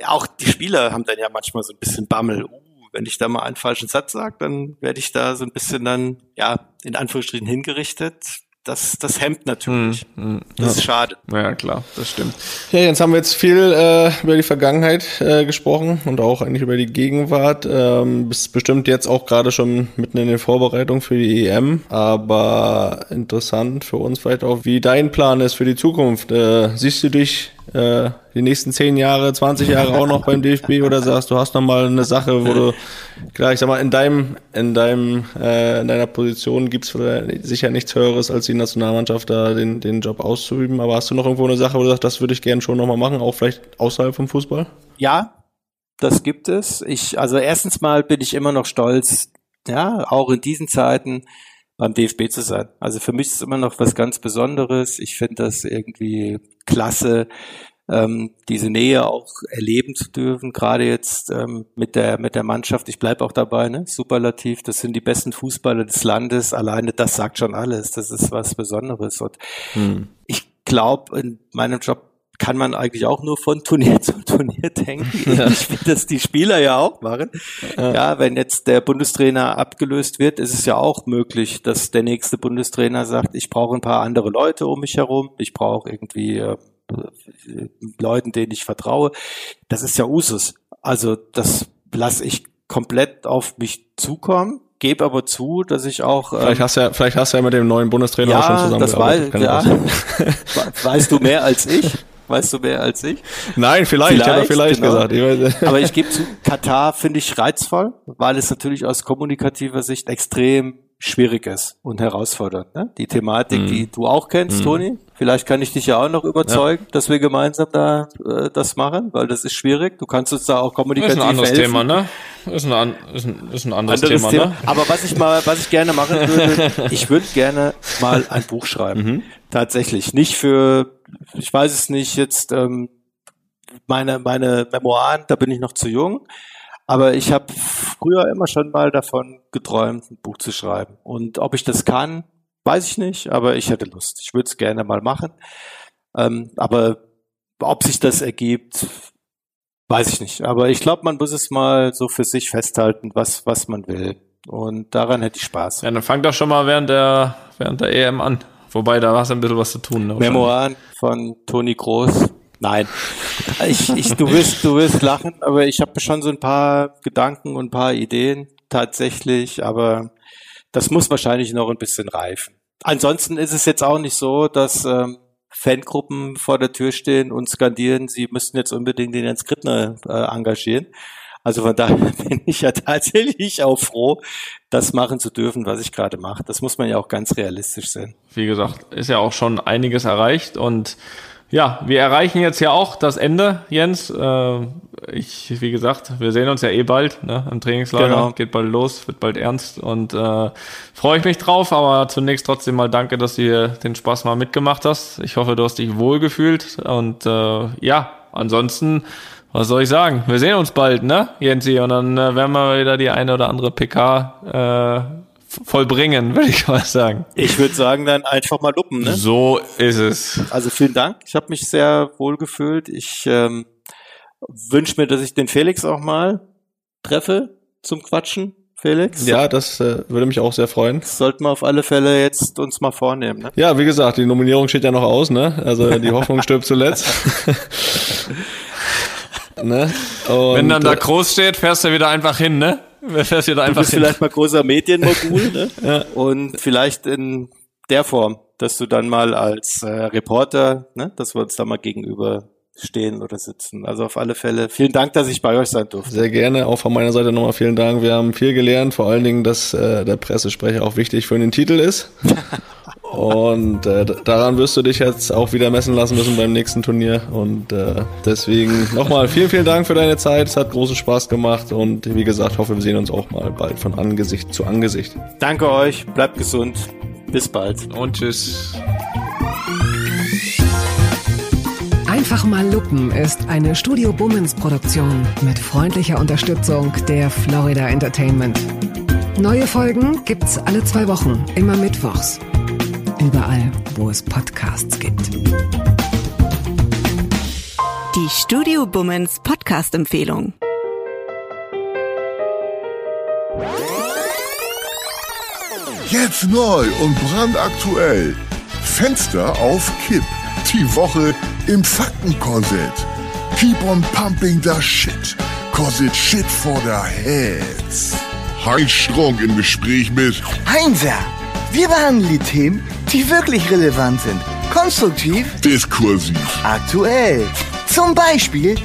auch die Spieler haben dann ja manchmal so ein bisschen Bammel. Uh, wenn ich da mal einen falschen Satz sage, dann werde ich da so ein bisschen dann, ja, in Anführungsstrichen hingerichtet das, das hemmt natürlich. Hm, hm, das ja. ist schade. Ja, klar, das stimmt. Ja, jetzt haben wir jetzt viel äh, über die Vergangenheit äh, gesprochen und auch eigentlich über die Gegenwart. Ähm, bist bestimmt jetzt auch gerade schon mitten in den Vorbereitungen für die EM, aber interessant für uns vielleicht auch, wie dein Plan ist für die Zukunft. Äh, siehst du dich äh, die nächsten zehn Jahre, 20 Jahre auch noch beim DFB oder sagst du hast noch mal eine Sache, wo du klar, ich sag mal in deinem in deinem äh, in deiner Position gibt's sicher nichts höheres als die Nationalmannschaft da den den Job auszuüben, aber hast du noch irgendwo eine Sache, wo du sagst, das würde ich gerne schon noch mal machen, auch vielleicht außerhalb vom Fußball? Ja, das gibt es. Ich also erstens mal bin ich immer noch stolz, ja, auch in diesen Zeiten beim DFB zu sein. Also für mich ist es immer noch was ganz Besonderes. Ich finde das irgendwie klasse, ähm, diese Nähe auch erleben zu dürfen, gerade jetzt ähm, mit der mit der Mannschaft. Ich bleibe auch dabei, ne? Superlativ, das sind die besten Fußballer des Landes. Alleine das sagt schon alles. Das ist was Besonderes. Und hm. ich glaube, in meinem Job kann man eigentlich auch nur von Turnier zu Turnier denken. Ja. Ich will, dass die Spieler ja auch machen. Ja. wenn jetzt der Bundestrainer abgelöst wird, ist es ja auch möglich, dass der nächste Bundestrainer sagt, ich brauche ein paar andere Leute um mich herum, ich brauche irgendwie äh, Leuten, denen ich vertraue. Das ist ja Usus. Also das lasse ich komplett auf mich zukommen gebe aber zu, dass ich auch. Ähm, vielleicht hast du ja, vielleicht hast du ja mit dem neuen Bundestrainer ja, auch schon zusammengearbeitet. Das weiß, ja. weißt du mehr als ich? Weißt du mehr als ich? Nein, vielleicht, vielleicht hat er vielleicht genau. gesagt. Ich Aber ich gebe zu, Katar finde ich reizvoll, weil es natürlich aus kommunikativer Sicht extrem schwierig ist und herausfordernd. Ne? Die Thematik, mm. die du auch kennst, mm. Toni. Vielleicht kann ich dich ja auch noch überzeugen, ja. dass wir gemeinsam da äh, das machen, weil das ist schwierig. Du kannst uns da auch kommunikativ helfen. Das ist ein anderes helfen. Thema, ne? Ist ein, ist ein, ist ein anderes, anderes Thema, Thema, ne? Aber was ich mal, was ich gerne machen würde, ich würde gerne mal ein Buch schreiben. Mhm. Tatsächlich. Nicht für, ich weiß es nicht, jetzt ähm, meine, meine Memoiren, da bin ich noch zu jung. Aber ich habe früher immer schon mal davon geträumt, ein Buch zu schreiben. Und ob ich das kann, weiß ich nicht, aber ich hätte Lust. Ich würde es gerne mal machen. Ähm, aber ob sich das ergibt, weiß ich nicht. Aber ich glaube, man muss es mal so für sich festhalten, was, was man will. Und daran hätte ich Spaß. Ja, dann fang doch schon mal während der, während der EM an. Wobei, da hast du ein bisschen was zu tun. Ne, Memoiren von Toni Groß. Nein, ich, ich, du wirst, du wirst lachen, aber ich habe schon so ein paar Gedanken und ein paar Ideen tatsächlich, aber das muss wahrscheinlich noch ein bisschen reifen. Ansonsten ist es jetzt auch nicht so, dass ähm, Fangruppen vor der Tür stehen und skandieren, sie müssten jetzt unbedingt den Jens Krittner äh, engagieren. Also von daher bin ich ja tatsächlich auch froh, das machen zu dürfen, was ich gerade mache. Das muss man ja auch ganz realistisch sehen. Wie gesagt, ist ja auch schon einiges erreicht und ja, wir erreichen jetzt ja auch das Ende, Jens. Äh, ich, wie gesagt, wir sehen uns ja eh bald ne, im Trainingslager. Genau. Geht bald los, wird bald ernst und äh, freue ich mich drauf. Aber zunächst trotzdem mal danke, dass du den Spaß mal mitgemacht hast. Ich hoffe, du hast dich wohlgefühlt und äh, ja, ansonsten was soll ich sagen? Wir sehen uns bald, ne, Jensi? Und dann äh, werden wir wieder die eine oder andere PK äh, vollbringen, würde ich mal sagen. Ich würde sagen, dann einfach mal luppen, ne? So ist es. Also vielen Dank. Ich habe mich sehr wohl gefühlt. Ich ähm, wünsche mir, dass ich den Felix auch mal treffe zum Quatschen. Felix? Ja, das äh, würde mich auch sehr freuen. Das sollten wir auf alle Fälle jetzt uns mal vornehmen. Ne? Ja, wie gesagt, die Nominierung steht ja noch aus, ne? Also die Hoffnung stirbt zuletzt. ne? Wenn dann da groß steht, fährst du wieder einfach hin, ne? Fährst du, da einfach du bist hin. vielleicht mal großer Medienmogul, ne? ja. Und vielleicht in der Form, dass du dann mal als äh, Reporter, ne, dass wir uns da mal gegenüber stehen oder sitzen. Also auf alle Fälle vielen Dank, dass ich bei euch sein durfte. Sehr gerne. Auch von meiner Seite nochmal vielen Dank. Wir haben viel gelernt, vor allen Dingen, dass äh, der Pressesprecher auch wichtig für den Titel ist. Und äh, daran wirst du dich jetzt auch wieder messen lassen müssen beim nächsten Turnier. Und äh, deswegen nochmal vielen, vielen Dank für deine Zeit. Es hat großen Spaß gemacht. Und wie gesagt, hoffe, wir sehen uns auch mal bald von Angesicht zu Angesicht. Danke euch. Bleibt gesund. Bis bald. Und tschüss. Einfach mal Lupen ist eine Studio Bummens Produktion mit freundlicher Unterstützung der Florida Entertainment. Neue Folgen gibt's alle zwei Wochen, immer mittwochs. Überall, wo es Podcasts gibt. Die Studio Bummens Podcast-Empfehlung. Jetzt neu und brandaktuell. Fenster auf Kipp. Die Woche im Faktenkorsett. Keep on pumping the shit. Cause it's shit for the heads. Heinz Strunk im Gespräch mit Heinzer, wir behandeln die Themen, die wirklich relevant sind. Konstruktiv, diskursiv, aktuell. Zum Beispiel,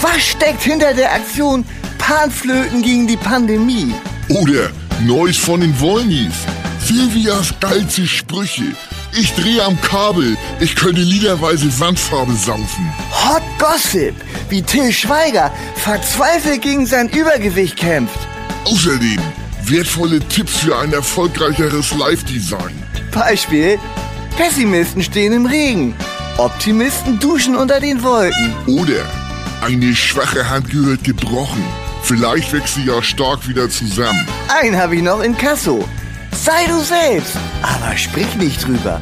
was steckt hinter der Aktion Panflöten gegen die Pandemie? Oder Neues von den Wollnies. Silvias geilste Sprüche ich drehe am Kabel. Ich könnte liederweise Wandfarbe saufen. Hot Gossip, wie Till Schweiger verzweifelt gegen sein Übergewicht kämpft. Außerdem wertvolle Tipps für ein erfolgreicheres Live-Design. Beispiel, Pessimisten stehen im Regen. Optimisten duschen unter den Wolken. Oder eine schwache Hand gehört gebrochen. Vielleicht wächst sie ja stark wieder zusammen. Einen habe ich noch in Kasso. Sei du selbst, aber sprich nicht drüber.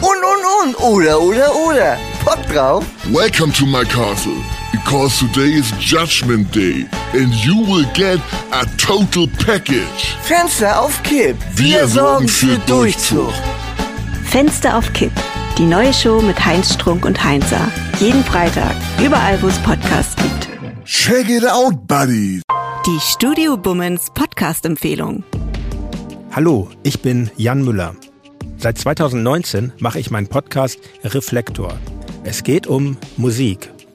Und, und, und, oder, oder, oder. Bock drauf? Welcome to my castle, because today is Judgment Day and you will get a total package. Fenster auf Kipp. Wir, Wir sorgen für Durchzug. Fenster auf Kipp. Die neue Show mit Heinz Strunk und Heinzer. Jeden Freitag, überall wo es Podcasts gibt. Check it out, buddies. Die Studio Bummens Podcast-Empfehlung. Hallo, ich bin Jan Müller. Seit 2019 mache ich meinen Podcast Reflektor. Es geht um Musik